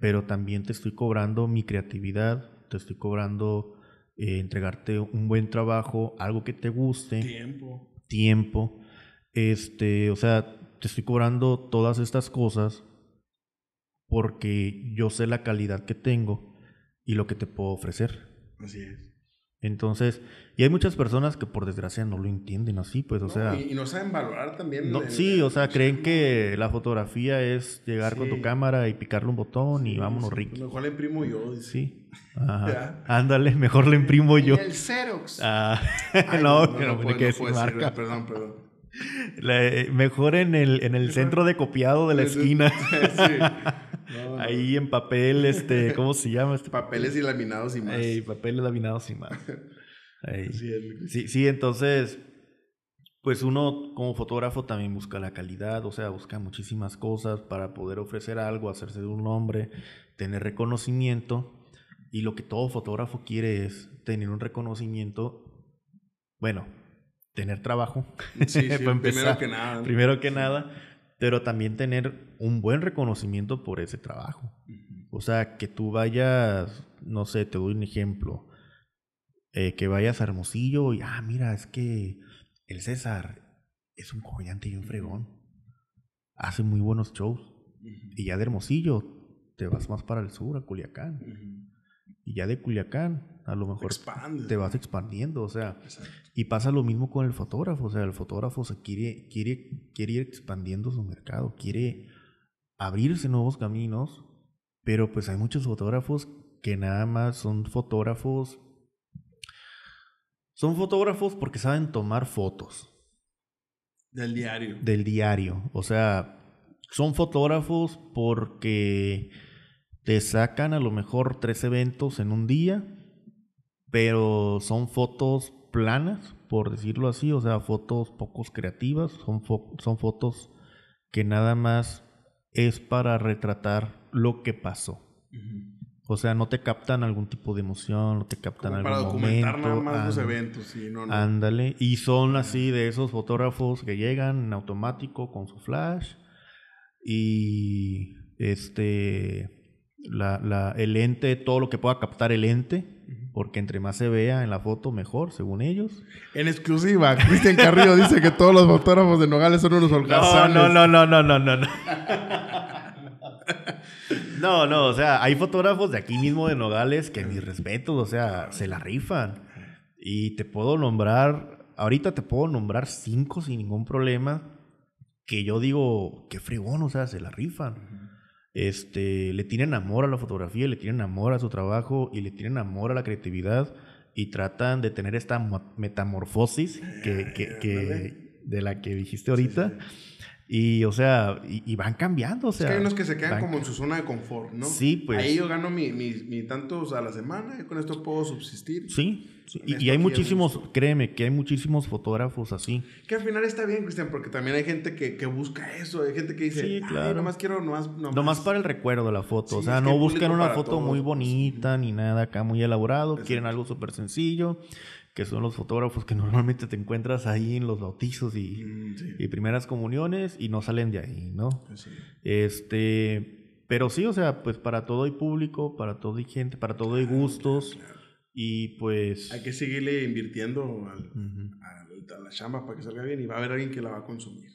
Pero también te estoy cobrando mi creatividad, te estoy cobrando eh, entregarte un buen trabajo, algo que te guste Tiempo. tiempo. Este, o sea, te estoy cobrando todas estas cosas porque yo sé la calidad que tengo y lo que te puedo ofrecer. Así es. Entonces, y hay muchas personas que por desgracia no lo entienden así, pues, o No, sea, y, y no saben valorar también. no, el- sí, o sea, creen que la fotografía es llegar con tu cámara y picarle un botón y vámonos, sí, Ricky. Mejor le imprimo yo. dice. Sí. Ajá. Ándale, mejor le imprimo yo. El Xerox. Ah, (laughs) Ay, no, no, que no, puede- ser, marca. Perdón, perdón. La- mejor en el, en el centro de copiado de la esquina. (laughs) sí. (laughs) No, no. Ahí en papel, este, ¿cómo se llama? Este Papeles y laminados y más. Ey, papel laminado sin más. (laughs) Luis. Sí, sí, entonces, pues uno como fotógrafo también busca la calidad, o sea, busca muchísimas cosas para poder ofrecer algo, hacerse de un nombre, tener reconocimiento. Y lo que todo fotógrafo quiere es tener un reconocimiento, bueno, tener trabajo, Sí, sí, (laughs) para primero que nada. primero que nada, pero también tener un buen reconocimiento por ese trabajo. O sea, que tú vayas, no sé, te doy un ejemplo, eh, que vayas a Hermosillo y, ah, mira, es que el César es un comediante y un fregón. Hace muy buenos shows. Y ya de Hermosillo te vas más para el sur, a Culiacán. Y ya de Culiacán, a lo mejor Expandes, te vas expandiendo, o sea. Exacto. Y pasa lo mismo con el fotógrafo, o sea, el fotógrafo se quiere, quiere, quiere ir expandiendo su mercado, quiere abrirse nuevos caminos, pero pues hay muchos fotógrafos que nada más son fotógrafos, son fotógrafos porque saben tomar fotos Del diario. del diario, o sea, son fotógrafos porque te sacan a lo mejor tres eventos en un día, pero son fotos planas, por decirlo así, o sea, fotos pocos creativas, son, fo- son fotos que nada más es para retratar lo que pasó. O sea, no te captan algún tipo de emoción, no te captan Como para algún documentar momento. nada más los eventos. Sí, no, no. Ándale. Y son así de esos fotógrafos que llegan en automático con su flash. Y este la, la- el lente, todo lo que pueda captar el lente. Porque entre más se vea en la foto, mejor, según ellos. En exclusiva, Cristian Carrillo dice que todos los fotógrafos de Nogales son unos holgazanes. no, no, no, no, no, no. (laughs) No, no, o sea, hay fotógrafos de aquí mismo de Nogales que mis respetos, o sea, se la rifan. Y te puedo nombrar, ahorita te puedo nombrar cinco sin ningún problema, que yo digo, qué fregón, o sea, se la rifan. Este, le tienen amor a la fotografía, le tienen amor a su trabajo y le tienen amor a la creatividad y tratan de tener esta metamorfosis que, que, que de la que dijiste ahorita. Y, o sea, y, van cambiando, o sea. Es que hay unos que se quedan como en su zona de confort, ¿no? Sí, pues. Ahí yo gano mi, mi, tantos a la semana y con esto puedo subsistir. Sí, Y, hay muchísimos, créeme, que hay muchísimos fotógrafos así. Que al final está bien, Cristian, porque también hay gente que, que busca eso. Hay gente que dice, sí, claro. nomás quiero, nomás, nomás. Nomás para el recuerdo de la foto. o sea, no buscan una foto muy bonita ni nada acá muy elaborado. Quieren algo súper sencillo que son los fotógrafos que (laughs) normalmente te encuentras ahí en los bautizos y, mm, primeras comuniones y no salen de ahí, ¿no? Pues este, pero sí, o sea, pues para todo hay público, para todo hay gente, para todo hay gustos y pues... Hay que seguirle invirtiendo a la chamba para que salga bien y va a haber alguien que la va a consumir.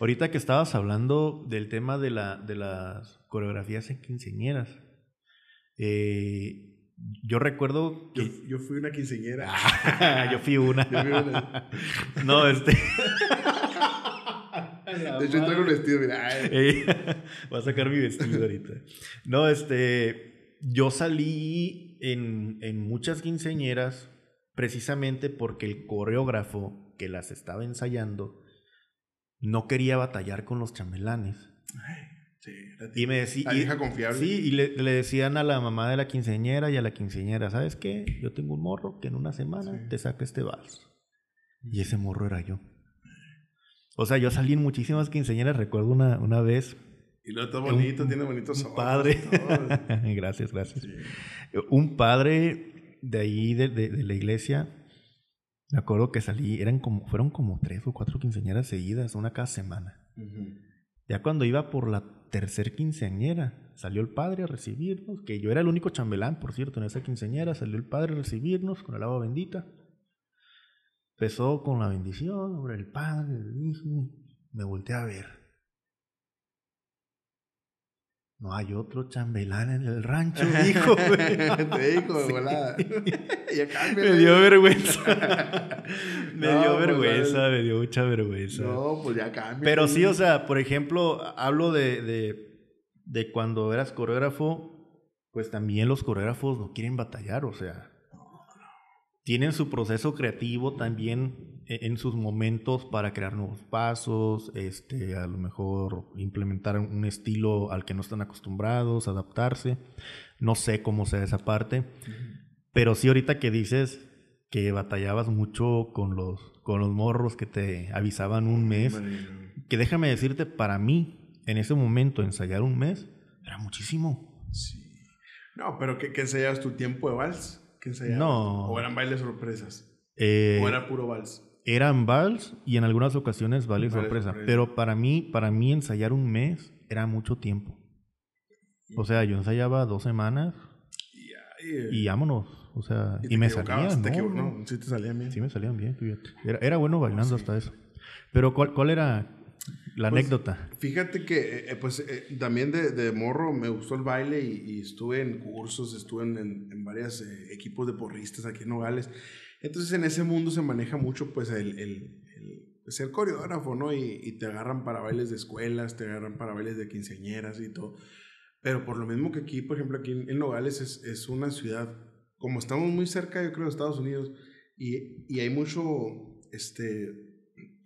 Ahorita que estabas hablando del tema de, la, de las coreografías en quinceañeras, eh, yo recuerdo que... Yo, fui una quinceñera. (laughs) yo fui una. (laughs) no, este... (laughs) de hecho, traigo un vestido, mira. Voy a sacar mi vestido ahorita. No, este... Yo salí en, en muchas quinceñeras precisamente porque el coreógrafo que las estaba ensayando no quería batallar con los chambelanes. Ay. Sí, y me decía, confiable. Sí, y le, decían a la mamá de la quinceñera y a la quinceñera, ¿sabes qué? Yo tengo un morro que en una semana te saca este vals. Y ese morro era yo. O sea, yo salí en muchísimas quinceñeras, recuerdo una, una vez. Y lo está bonito, tiene bonitos un padre. (laughs) gracias, gracias. Un padre de ahí, de, de, la iglesia, me acuerdo que salí, eran como, fueron como tres o cuatro quinceañeras seguidas, una cada semana. Ya cuando iba por la tercer quinceañera. Salió el padre a recibirnos, que yo era el único chambelán, por cierto, en esa quinceañera. Salió el padre a recibirnos con el agua bendita. Empezó con la bendición sobre el padre, el hijo. Me volteé a ver. No hay otro chambelán en el rancho, (laughs) dijo, Te dijo, (laughs) Me dio vergüenza. (laughs) me dio pues, vergüenza, me dio mucha vergüenza. No, pues ya cambia. Pero sí, o sea, por ejemplo, hablo de, de, de cuando eras coreógrafo, pues también los coreógrafos no quieren batallar, o sea. Tienen su proceso creativo también en sus momentos para crear nuevos pasos, este, a lo mejor implementar un estilo al que no están acostumbrados, adaptarse. No sé cómo sea esa parte, pero sí ahorita que dices que batallabas mucho con los, con los morros que te avisaban un mes, que déjame decirte, para mí, en ese momento, ensayar un mes era muchísimo. Sí. No, pero ¿qué, qué ensayabas tu tiempo de vals? ¿Qué ensayabas? No. ¿O eran bailes sorpresas? Eh, ¿O era puro vals? Eran vals y en algunas ocasiones vale sorpresa. Pero para mí, para mí ensayar un mes era mucho tiempo. O sea, yo ensayaba dos semanas y, vámonos. O sea, y, me salían. ¿no? Sí te salían bien. Sí me salían bien, Era, era bueno bailando hasta eso. Pero ¿cuál, cuál era la pues, anécdota? Fíjate que, eh, pues, eh, también de, de, morro me gustó el baile y, estuve en cursos, estuve en, en, varios eh, equipos de porristas aquí en Nogales. Entonces en ese mundo se maneja mucho pues el, el, el ser coreógrafo, ¿no? Y, y, te agarran para bailes de escuelas, te agarran para bailes de quinceañeras y todo. Pero por lo mismo que aquí, por ejemplo, aquí en, Nogales es, es, una ciudad, como estamos muy cerca, yo creo, de Estados Unidos, y, y hay mucho, este,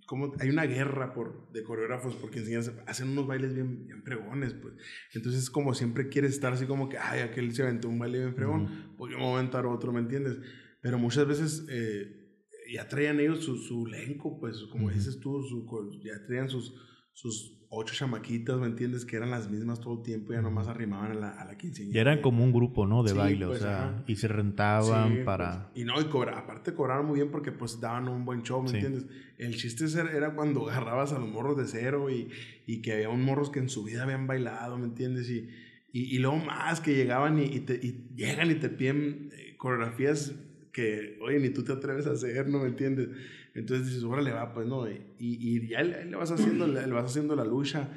como hay una guerra por, de coreógrafos porque enseñan, hacen unos bailes bien, bien pregones, pues. Entonces, como siempre quieres estar así como que, ay, aquel se aventó un baile bien pregón, pues yo me voy a aventar otro, ¿me entiendes? Pero muchas veces eh, ya traían ellos su, su elenco, pues como dices tú, su, ya traían sus, sus ocho chamaquitas, ¿me entiendes? Que eran las mismas todo el tiempo, ya nomás arrimaban a la, a la quinceañera. Ya eran como un grupo, ¿no? De baile, o pues, sea, y se rentaban para... Pues, y no, y cobra, aparte cobraban muy bien porque pues daban un buen show, ¿me entiendes? El chiste era cuando (laughs) agarrabas a los morros de cero y, y que había un morros que en su vida habían bailado, ¿me entiendes? Y, y, y luego más que llegaban y, y, te, y llegan y te piden eh, coreografías que, oye, ni tú te atreves a hacer, ¿no me entiendes? Entonces dices, órale, va, pues, ¿no? Y, y ya le, vas haciendo, le, vas haciendo la lucha.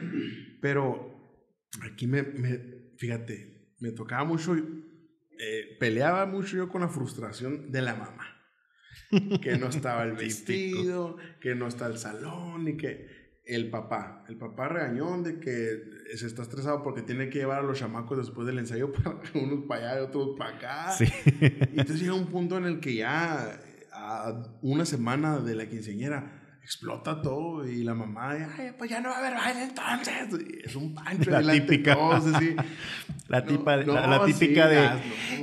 Pero aquí me, me fíjate, me tocaba mucho, eh, peleaba mucho yo con la frustración de la mamá. que no estaba el (laughs) vestido, que no está el salón y que... el papá. El papá regañón de que se está estresado porque tiene que llevar a los chamacos después del ensayo (laughs) para unos para allá y otros para acá. Sí. Y entonces llega un punto en el que ya a una semana de la quinceañera explota todo y la mamá, ay, pues ya no va a haber baile entonces. Es un pancho (laughs) la típica. (laughs) La, tipa, la, típica de,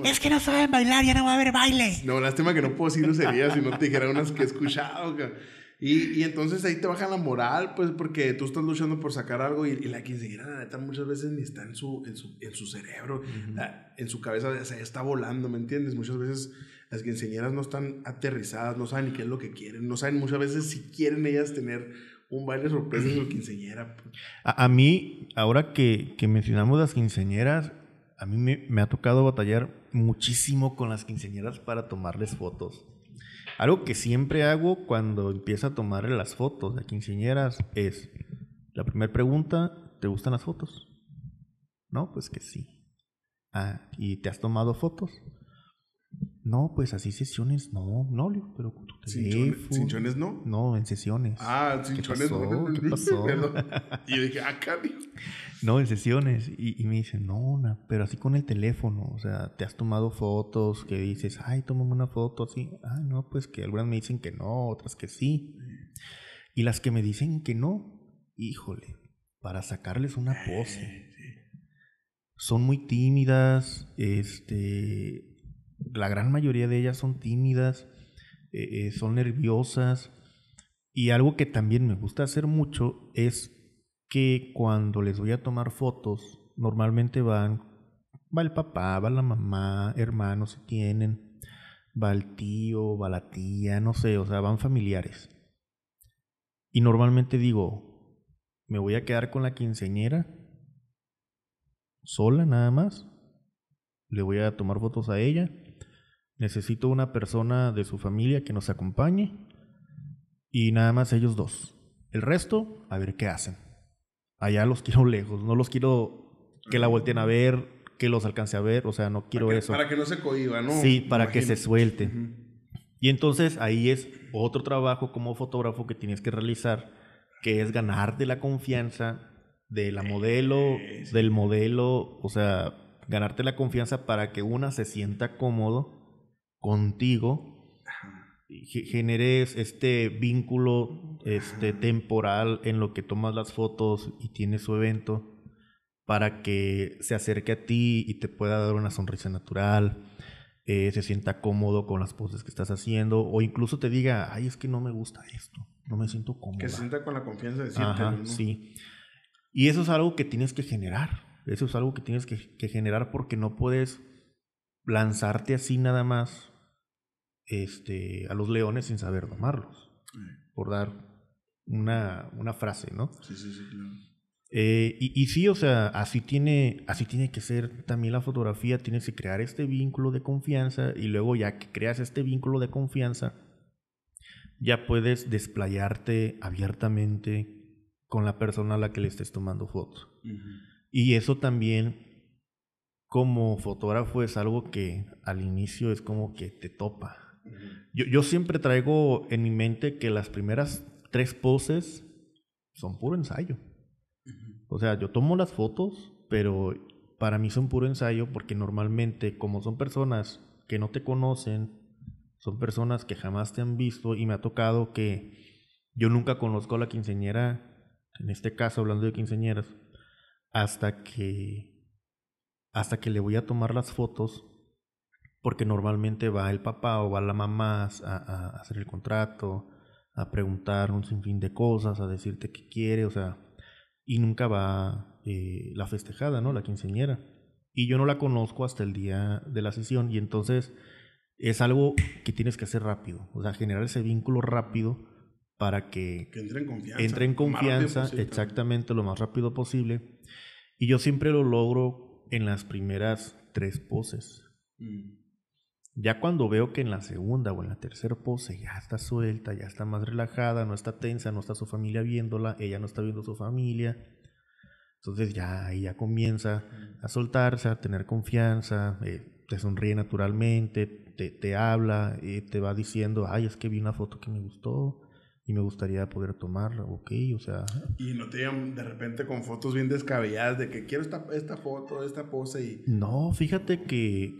es que no saben bailar, ya no va a haber baile. No, lástima que no puedo decir groserías si no te dijera unas que he escuchado. Y, y, entonces ahí te baja la moral, pues, porque tú estás luchando por sacar algo y, y la quinceañera, la neta, muchas veces ni está en su, en su, en su cerebro, en su cabeza, o sea, está volando, ¿me entiendes? Muchas veces las quinceañeras no están aterrizadas, no saben ni qué es lo que quieren, no saben muchas veces si quieren ellas tener un baile sorpresa en su quinceañera. Pues. A, mí, ahora que, que, mencionamos las quinceañeras, a mí me, me ha tocado batallar muchísimo con las quinceañeras para tomarles fotos. Algo que siempre hago cuando empiezo a tomarle las fotos de quinceañeras es, la primera pregunta, ¿te gustan las fotos? No, pues que sí. Ah, ¿y te has tomado fotos? No, pues así sesiones, no, no, pero tu ¿Cinchones no? No, en sesiones. Ah, cinchones no. ¿Qué pasó? y yo dije, ah, cambio. No, en sesiones. Y, me dicen, no, pero así con el teléfono. O sea, te has tomado fotos que dices, ay, tómame una foto así. Ay, no, pues que algunas me dicen que no, otras que sí. Y las que me dicen que no, híjole, para sacarles una pose. Son muy tímidas, este la gran mayoría de ellas son tímidas, eh, eh, son nerviosas. Y algo que también me gusta hacer mucho es que cuando les voy a tomar fotos, normalmente van, va el papá, va la mamá, hermanos si tienen, va el tío, va la tía, no sé, o sea, van familiares. Y normalmente digo, me voy a quedar con la quinceñera, sola nada más, le voy a tomar fotos a ella Necesito una persona de su familia que nos acompañe y nada más ellos dos. El resto, a ver qué hacen. Allá los quiero (laughs) lejos, no los quiero que la volteen a ver, que los alcance a ver, o sea, no quiero eso. Para que no se cohiba, ¿no? Sí, para que se suelte. Y entonces ahí es otro trabajo como fotógrafo que tienes que realizar, que es ganarte la confianza de la modelo, del modelo, o sea, ganarte la confianza para que una se sienta cómodo contigo, generes este vínculo este, temporal en lo que tomas las fotos y tienes su evento para que se acerque a ti y te pueda dar una sonrisa natural, eh, se sienta cómodo con las poses que estás haciendo o incluso te diga, ay, es que no me gusta esto, no me siento cómodo. Que se sienta con la confianza de decirte. Sí. Y eso es algo que tienes que generar, eso es algo que tienes que, que generar porque no puedes lanzarte así nada más este, a los leones sin saber domarlos. Por dar una, una, frase, ¿no? Sí, sí, sí, claro. Eh, y, y, sí, o sea, así tiene, así tiene que ser también la fotografía, tienes que crear este vínculo de confianza y luego ya que creas este vínculo de confianza, ya puedes desplayarte abiertamente con la persona a la que le estés tomando fotos. Y eso también, como fotógrafo, es algo que al inicio es como que te topa. Yo, siempre traigo en mi mente que las primeras tres poses son puro ensayo. O sea, yo tomo las fotos, pero para mí son puro ensayo porque normalmente como son personas que no te conocen, son personas que jamás te han visto y me ha tocado que yo nunca conozco a la quinceñera, en este caso hablando de quinceñeras, hasta que hasta que le voy a tomar las fotos porque normalmente va el papá o va la mamá a, hacer el contrato, a preguntar un sinfín de cosas, a decirte qué quiere, o sea, y nunca va eh, la festejada, ¿no? La quinceñera. Y yo no la conozco hasta el día de la sesión y entonces es algo que tienes que hacer rápido, o sea, generar ese vínculo rápido para que, entre en confianza, entre en confianza exactamente lo más rápido posible. Y yo siempre lo logro en las primeras tres poses. Mm. Ya cuando veo que en la segunda o en la tercera pose ya está suelta, ya está más relajada, no está tensa, no está su familia viéndola, ella no está viendo su familia. Entonces ya ahí ya comienza a soltarse, a tener confianza, eh, te sonríe naturalmente, te, te habla, y te va diciendo, ay, es que vi una foto que me gustó, y me gustaría poder tomarla, ok, o sea... Y no te llegan de repente con fotos bien descabelladas de que quiero esta, esta foto, esta pose y... No, fíjate que...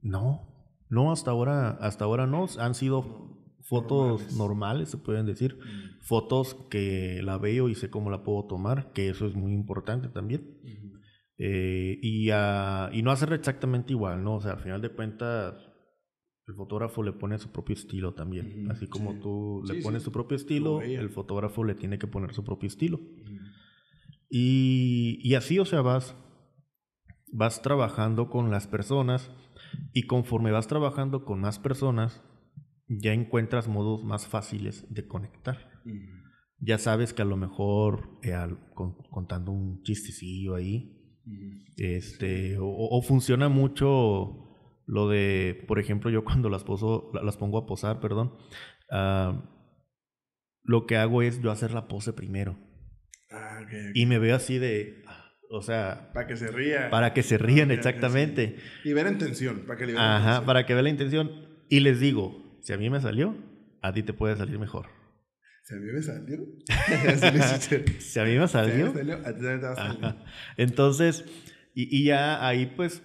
No, no, hasta ahora, hasta ahora no, han sido fotos normales. se pueden decir, mm. fotos que la veo y sé cómo la puedo tomar, que eso es muy importante también. Eh, y, y no hacer exactamente igual, ¿no? O sea, al final de cuentas el fotógrafo le pone su propio estilo también. Así como tú le pones su propio estilo, el fotógrafo le tiene que poner su propio estilo. y, y, así, o sea, vas, vas trabajando con las personas y conforme vas trabajando con más personas, ya encuentras modos más fáciles de conectar. Ya sabes que a lo mejor eh, contando un chistecillo ahí, este, o funciona mucho lo de, por ejemplo, yo cuando las, poso, las pongo a posar, perdón, ah, lo que hago es yo hacer la pose primero. Ah, Y me veo así de, o sea... Para que se rían. Para que se rían, exactamente. Y ver intención, para que le Ajá, para que vean la intención. Y les digo, si a mí me salió, a ti te puede salir mejor. Si a mí me salió. (laughs) (laughs) si a mí me salió. a ti también te va a salir. Entonces, y, y ya ahí pues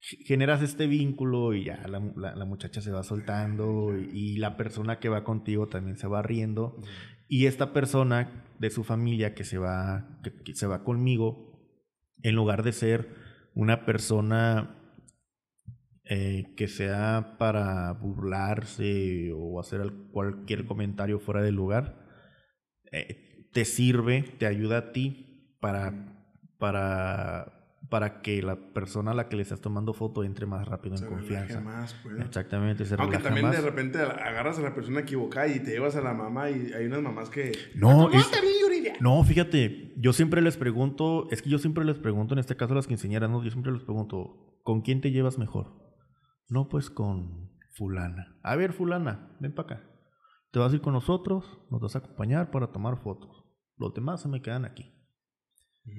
generas este vínculo y ya la, la, muchacha se va soltando y, la persona que va contigo también se va riendo y esta persona de su familia que se va que, se va conmigo en lugar de ser una persona eh, que sea para burlarse o hacer cualquier comentario fuera del lugar eh, te sirve te ayuda a ti para para para que la persona a la que le estás tomando foto entre más rápido en confianza. Más, pues. Exactamente, se Aunque también de repente agarras a la persona equivocada y te llevas a la mamá y hay unas mamás que... No, no, fíjate, yo siempre les pregunto, es que yo siempre les pregunto, en este caso a las quinceañeras, ¿no? yo siempre les pregunto, ¿con quién te llevas mejor? No, pues con fulana. A ver, fulana, ven para acá. Te vas a ir con nosotros, nos vas a acompañar para tomar fotos. Los demás se me quedan aquí.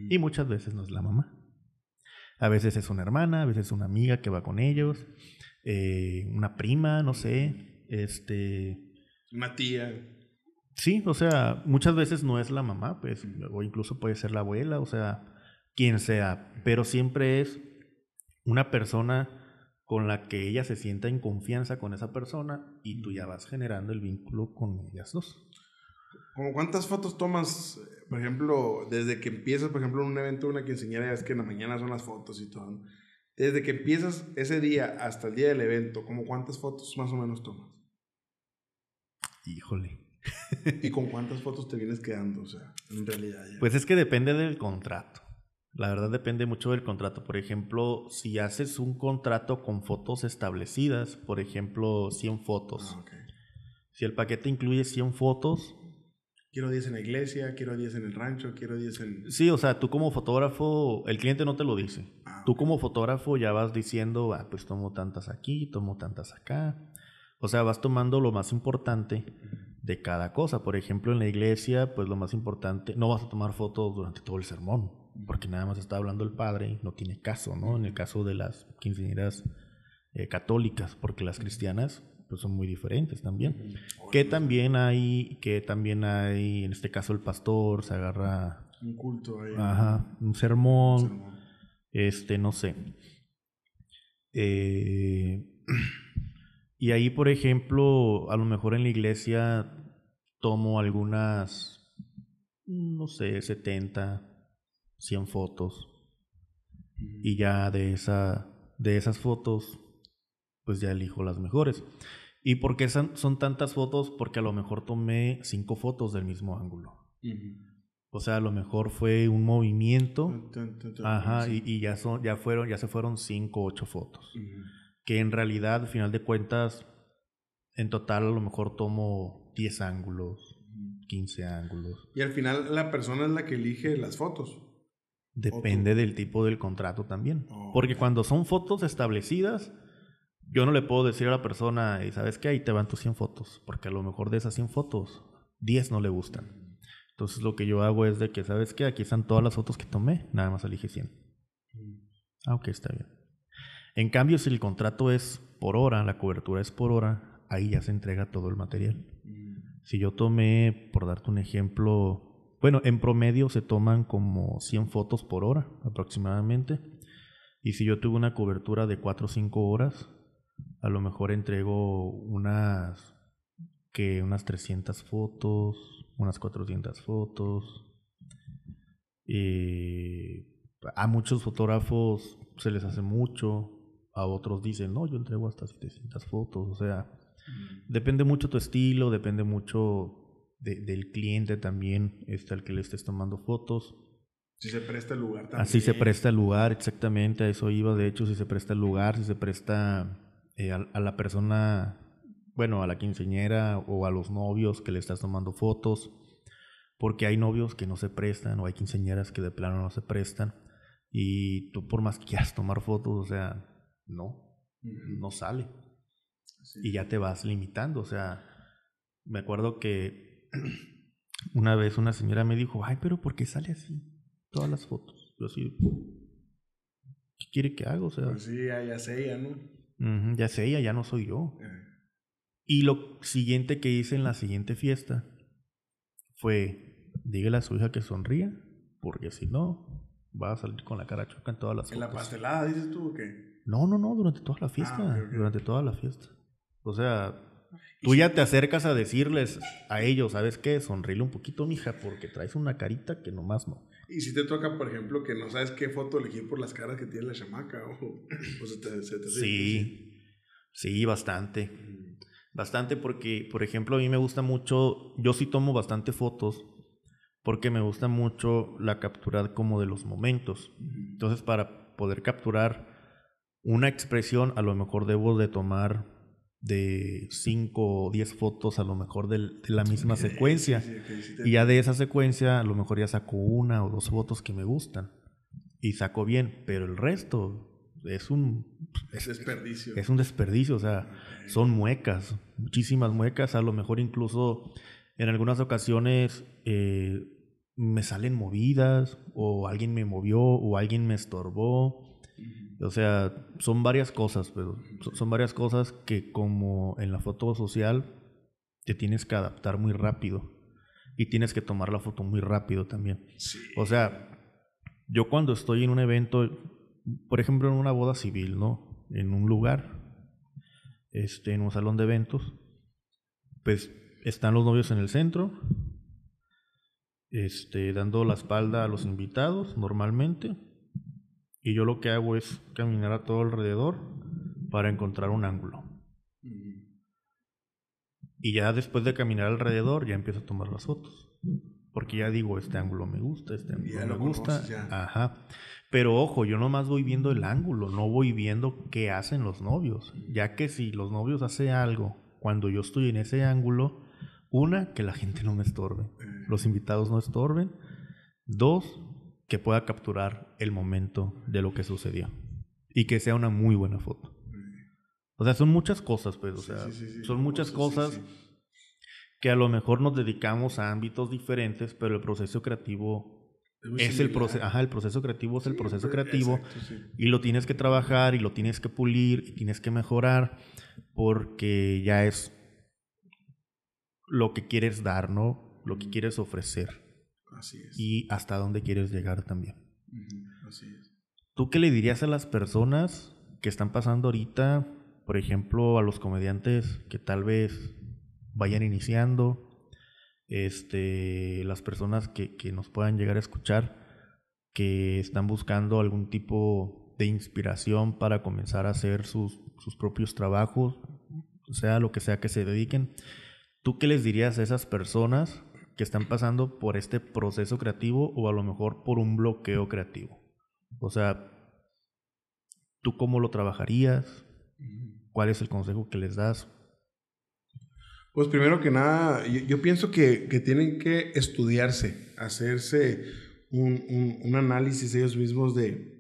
Y muchas veces no es la mamá. A veces es una hermana, a veces es una amiga que va con ellos, eh, una prima, no sé, este... Una tía. Sí, o sea, muchas veces no es la mamá, pues, o incluso puede ser la abuela, o sea, quien sea, pero siempre es una persona con la que ella se sienta en confianza con esa persona y tú ya vas generando el vínculo con ellas dos. ¿Como cuántas fotos tomas, por ejemplo, desde que empiezas, por ejemplo, en un evento, una quinceañera, es que en la mañana son las fotos y todo. Desde que empiezas ese día hasta el día del evento, ¿como cuántas fotos más o menos tomas? Híjole. (laughs) ¿Y con cuántas fotos te vienes quedando, o sea, en realidad? Pues es que depende del contrato. La verdad depende mucho del contrato. Por ejemplo, si haces un contrato con fotos establecidas, por ejemplo, 100 fotos. Ah, si el paquete incluye 100 fotos, quiero 10 en la iglesia, quiero 10 en el rancho, quiero 10 en... Sí, o sea, tú como fotógrafo, el cliente no te lo dice. Ah, tú como fotógrafo ya vas diciendo, ah, pues tomo tantas aquí, tomo tantas acá. O sea, vas tomando lo más importante de cada cosa. Por ejemplo, en la iglesia, pues lo más importante, no vas a tomar fotos durante todo el sermón, porque nada más está hablando el padre, no tiene caso, ¿no? En el caso de las quinceañeras eh, católicas, porque las cristianas pues son muy diferentes también. Que también hay, que también hay, en este caso el pastor se agarra... Un culto ahí. Ajá, un sermón, este, no sé. Eh, (clears throat) y ahí, por ejemplo, a lo mejor en la iglesia tomo algunas, no sé, 70, 100 fotos. Y ya de, esa, de esas fotos, pues ya elijo las mejores. ¿Y por qué son, tantas fotos? Porque a lo mejor tomé cinco fotos del mismo ángulo. O sea, a lo mejor fue un movimiento. Ajá, y, ya, son, ya, fueron, ya se fueron cinco, ocho fotos. Que en realidad, al final de cuentas, en total a lo mejor tomo 10 ángulos, 15 ángulos. Y al final la persona es la que elige las fotos. Depende del tipo del contrato también. Porque cuando son fotos establecidas, yo no le puedo decir a la persona, y sabes qué, ahí te van tus 100 fotos, porque a lo mejor de esas 100 fotos, 10 no le gustan. Entonces lo que yo hago es de que, ¿sabes qué? Aquí están todas las fotos que tomé, nada más elige 100. Ah, ok, está bien. En cambio, si el contrato es por hora, la cobertura es por hora, ahí ya se entrega todo el material. Si yo tomé, por darte un ejemplo, bueno, en promedio se toman como 100 fotos por hora aproximadamente. Y si yo tuve una cobertura de 4 o 5 horas, a lo mejor entrego unas que unas 300 fotos, unas 400 fotos. Y a muchos fotógrafos se les hace mucho, a otros dicen, no, yo entrego hasta 700 fotos, o sea, depende mucho tu estilo, depende mucho del cliente también, este, al que le estés tomando fotos. Si se presta el lugar también. Así se presta el lugar, exactamente, a eso iba, de hecho, si se presta el lugar, si se presta eh, a, la persona, bueno, a la quinceñera o a los novios que le estás tomando fotos, porque hay novios que no se prestan o hay quinceñeras que de plano no se prestan y tú por más que quieras tomar fotos, o sea, no, no sale. Y ya te vas limitando, o sea, me acuerdo que (clears throat) una vez una señora me dijo, ay, pero ¿por qué sale así todas las fotos? Yo así, ¿qué quiere que haga? O sea, pues sí, ya, sé ella, ¿no? Ya sé ella, ya no soy yo. Y lo siguiente que hice en la siguiente fiesta fue, dígale a su hija que sonría, porque si no, va a salir con la cara choca en todas las ¿En la pastelada dices tú o qué? No, no, no, durante toda la fiesta. Ah, durante toda la fiesta. O sea, tú ya te acercas a decirles a ellos, ¿sabes qué? Sonríele un poquito, mija, porque traes una carita que nomás no. Y si te toca, por ejemplo, que no sabes qué foto elegir por las caras que tiene la chamaca, (clears throat) o, se te, se te Sí, sí, bastante. Bastante porque, por ejemplo, a mí me gusta mucho, yo sí tomo bastante fotos porque me gusta mucho la captura como de los momentos. Entonces, para poder capturar una expresión, a lo mejor debo de tomar de 5 o 10 fotos a lo mejor de, la misma secuencia. y ya de esa secuencia a lo mejor ya saco una o dos fotos que me gustan. Y saco bien, pero el resto es un... Es, desperdicio. Es un desperdicio, o sea, son muecas, muchísimas muecas, a lo mejor incluso en algunas ocasiones eh, me salen movidas o alguien me movió o alguien me estorbó. O sea, son varias cosas, pero son varias cosas que como en la foto social te tienes que adaptar muy rápido y tienes que tomar la foto muy rápido también. O sea, yo cuando estoy en un evento, por ejemplo en una boda civil, ¿no? En un lugar, este, en un salón de eventos, pues están los novios en el centro, este, dando la espalda a los invitados normalmente. Y yo lo que hago es caminar a todo alrededor para encontrar un ángulo. Y ya después de caminar alrededor ya empiezo a tomar las fotos. Porque ya digo, este ángulo me gusta, este ángulo me gusta. Ajá. Pero ojo, yo nomás voy viendo el ángulo, no voy viendo qué hacen los novios. Ya que si los novios hacen algo cuando yo estoy en ese ángulo, una, que la gente no me estorbe, los invitados no estorben. Dos, que pueda capturar el momento de lo que sucedió y que sea una muy buena foto. O sea, son muchas cosas, pues, o sea, son muchas cosas que a lo mejor nos dedicamos a ámbitos diferentes, pero el proceso creativo es, el proceso, ajá, el proceso creativo es el proceso creativo y lo tienes que trabajar y lo tienes que pulir y tienes que mejorar porque ya es lo que quieres dar, ¿no? Lo que quieres ofrecer. Así es. Y hasta dónde quieres llegar también. Así es. ¿Tú qué le dirías a las personas que están pasando ahorita, por ejemplo, a los comediantes que tal vez vayan iniciando, este, las personas que, que nos puedan llegar a escuchar, que están buscando algún tipo de inspiración para comenzar a hacer sus, sus propios trabajos, sea lo que sea que se dediquen? ¿Tú qué les dirías a esas personas que están pasando por este proceso creativo o a lo mejor por un bloqueo creativo? O sea, ¿tú cómo lo trabajarías? ¿Cuál es el consejo que les das? Pues primero que nada, yo, pienso que, tienen que estudiarse, hacerse un, análisis ellos mismos de...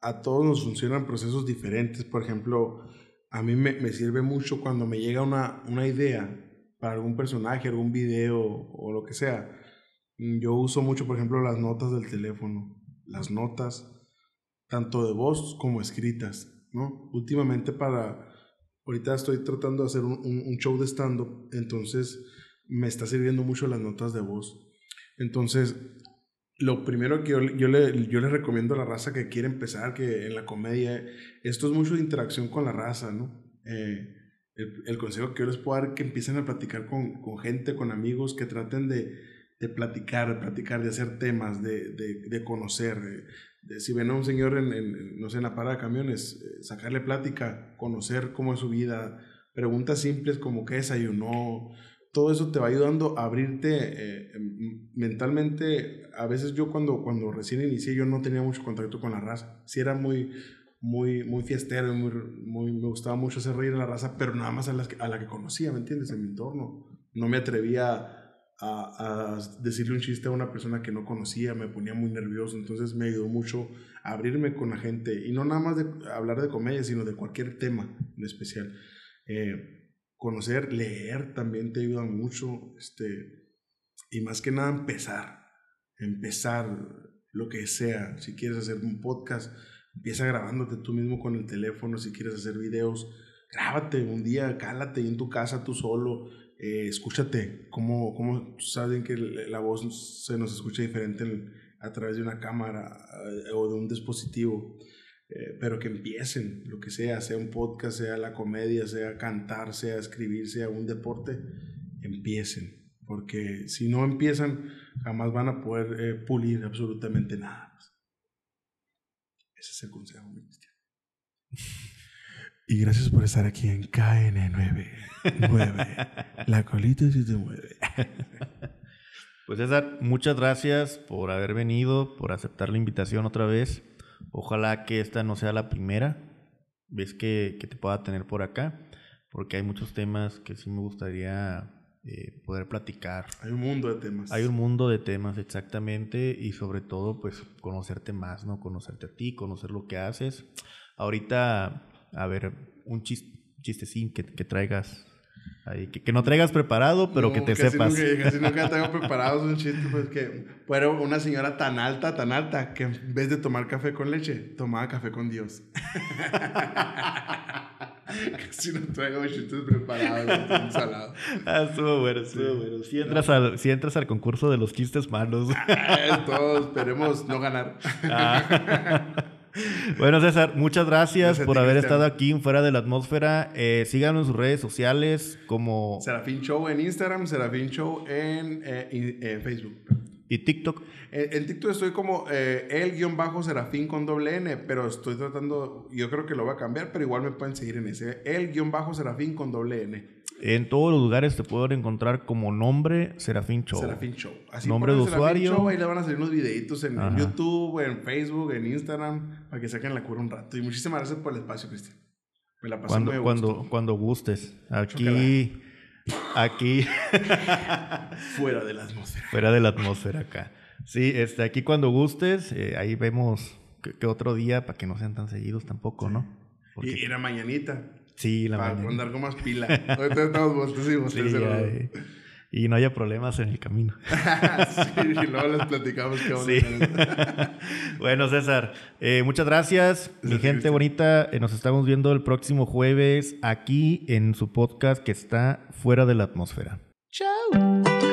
A todos nos funcionan procesos diferentes. Por ejemplo, a mí me, me, sirve mucho cuando me llega una, una idea para algún personaje, algún video o lo que sea. Mm, yo uso mucho, por ejemplo, las notas del teléfono, las notas, tanto de voz como escritas, ¿no? Últimamente para, ahorita estoy tratando de hacer un, un show de stand-up, entonces me está sirviendo mucho las notas de voz. Entonces, lo primero que yo, yo, le, yo le recomiendo a la raza que quiere empezar, que en la comedia, esto es mucho de interacción con la raza, ¿no? Eh, el, el, consejo que yo les puedo dar que empiecen a platicar con, con gente, con amigos, que traten de, de, platicar, de platicar, de hacer temas, de, de, de conocer. De, si ven a un señor en, en, no sé, en la parada de camiones, eh, sacarle plática, conocer cómo es su vida, preguntas simples como qué desayunó, todo eso te va ayudando a abrirte eh, mentalmente. A veces yo cuando, cuando recién inicié yo no tenía mucho contacto con la raza. Sí era muy, muy, muy fiestero, muy, muy, me gustaba mucho hacer reír a la raza, pero nada más a, las a la que conocía, ¿me entiendes? En mi entorno. No me atrevía a, a, decirle un chiste a una persona que no conocía, me ponía muy nervioso, entonces me ayudó mucho a abrirme con la gente y no nada más de hablar de comedia, sino de cualquier tema en especial. Eh, conocer, leer también te ayuda mucho, este, y más que nada empezar, empezar lo que sea, si quieres hacer un podcast, empieza grabándote tú mismo con el teléfono, si quieres hacer videos, grábate un día, cálate en tu casa tú solo, eh, escúchate, cómo, cómo saben que la voz se nos escucha diferente a través de una cámara eh, o de un dispositivo. Eh, pero que empiecen, lo que sea, sea un podcast, sea la comedia, sea cantar, sea escribir, sea un deporte, empiecen, porque si no empiezan, jamás van a poder eh, pulir absolutamente nada. Ese es el consejo, mi cristiano. Y gracias por estar aquí en KN9. La colita se te mueve. Pues César, muchas gracias por haber venido, por aceptar la invitación otra vez. Ojalá que esta no sea la primera vez que, que te pueda tener por acá, porque hay muchos temas que sí me gustaría eh, poder platicar. Hay un mundo de temas. Hay un mundo de temas, exactamente, y sobre todo, pues, conocerte más, ¿no? Conocerte a ti, conocer lo que haces. Ahorita, a ver, un chistecín que, que traigas Ahí, que, no traigas preparado, pero que te sepas. Nunca, (laughs) casi nunca tengo preparado un chiste, pues que fuera una señora tan alta, tan alta, que en vez de tomar café con leche, tomaba café con Dios. (laughs) (laughs) casi no traigo chistes preparados. Ah, estuvo bueno, estuvo bueno. Si entras, al, si entras al concurso de los chistes malos. Ah, todos esperemos no ganar. Ah. (laughs) Bueno, César, muchas gracias, por haber estado aquí Fuera de la Atmósfera. Eh, síganos en sus redes sociales como... Serafín Show en Instagram, Serafín Show en, eh, Facebook. ¿Y TikTok? En, TikTok estoy como eh, el-serafín con doble N, pero estoy tratando, yo creo que lo voy a cambiar, pero igual me pueden seguir en ese, el-serafín con doble N. En todos los lugares te pueden encontrar como nombre Serafín Show. Serafín Show. Así nombre de usuario. Show, ahí le van a salir unos videitos en, YouTube, en Facebook, en Instagram, para que saquen la cura un rato. Y muchísimas gracias por el espacio, Cristian. Me la pasé cuando, muy cuando, cuando gustes. Aquí. Aquí. (laughs) Fuera de la atmósfera. Fuera de la atmósfera acá. Sí, este, aquí cuando gustes, eh, ahí vemos que, otro día, para que no sean tan seguidos tampoco, ¿no? Porque... Y era mañanita. Sí, la Para andar con más pila. (laughs) Ahorita estamos sí, y no haya problemas en el camino. (laughs) sí, y luego les platicamos qué sí. (laughs) bueno, César, eh, muchas gracias. Mi gente bonita, eh, nos estamos viendo el próximo jueves aquí en su podcast que está fuera de la atmósfera. Chao.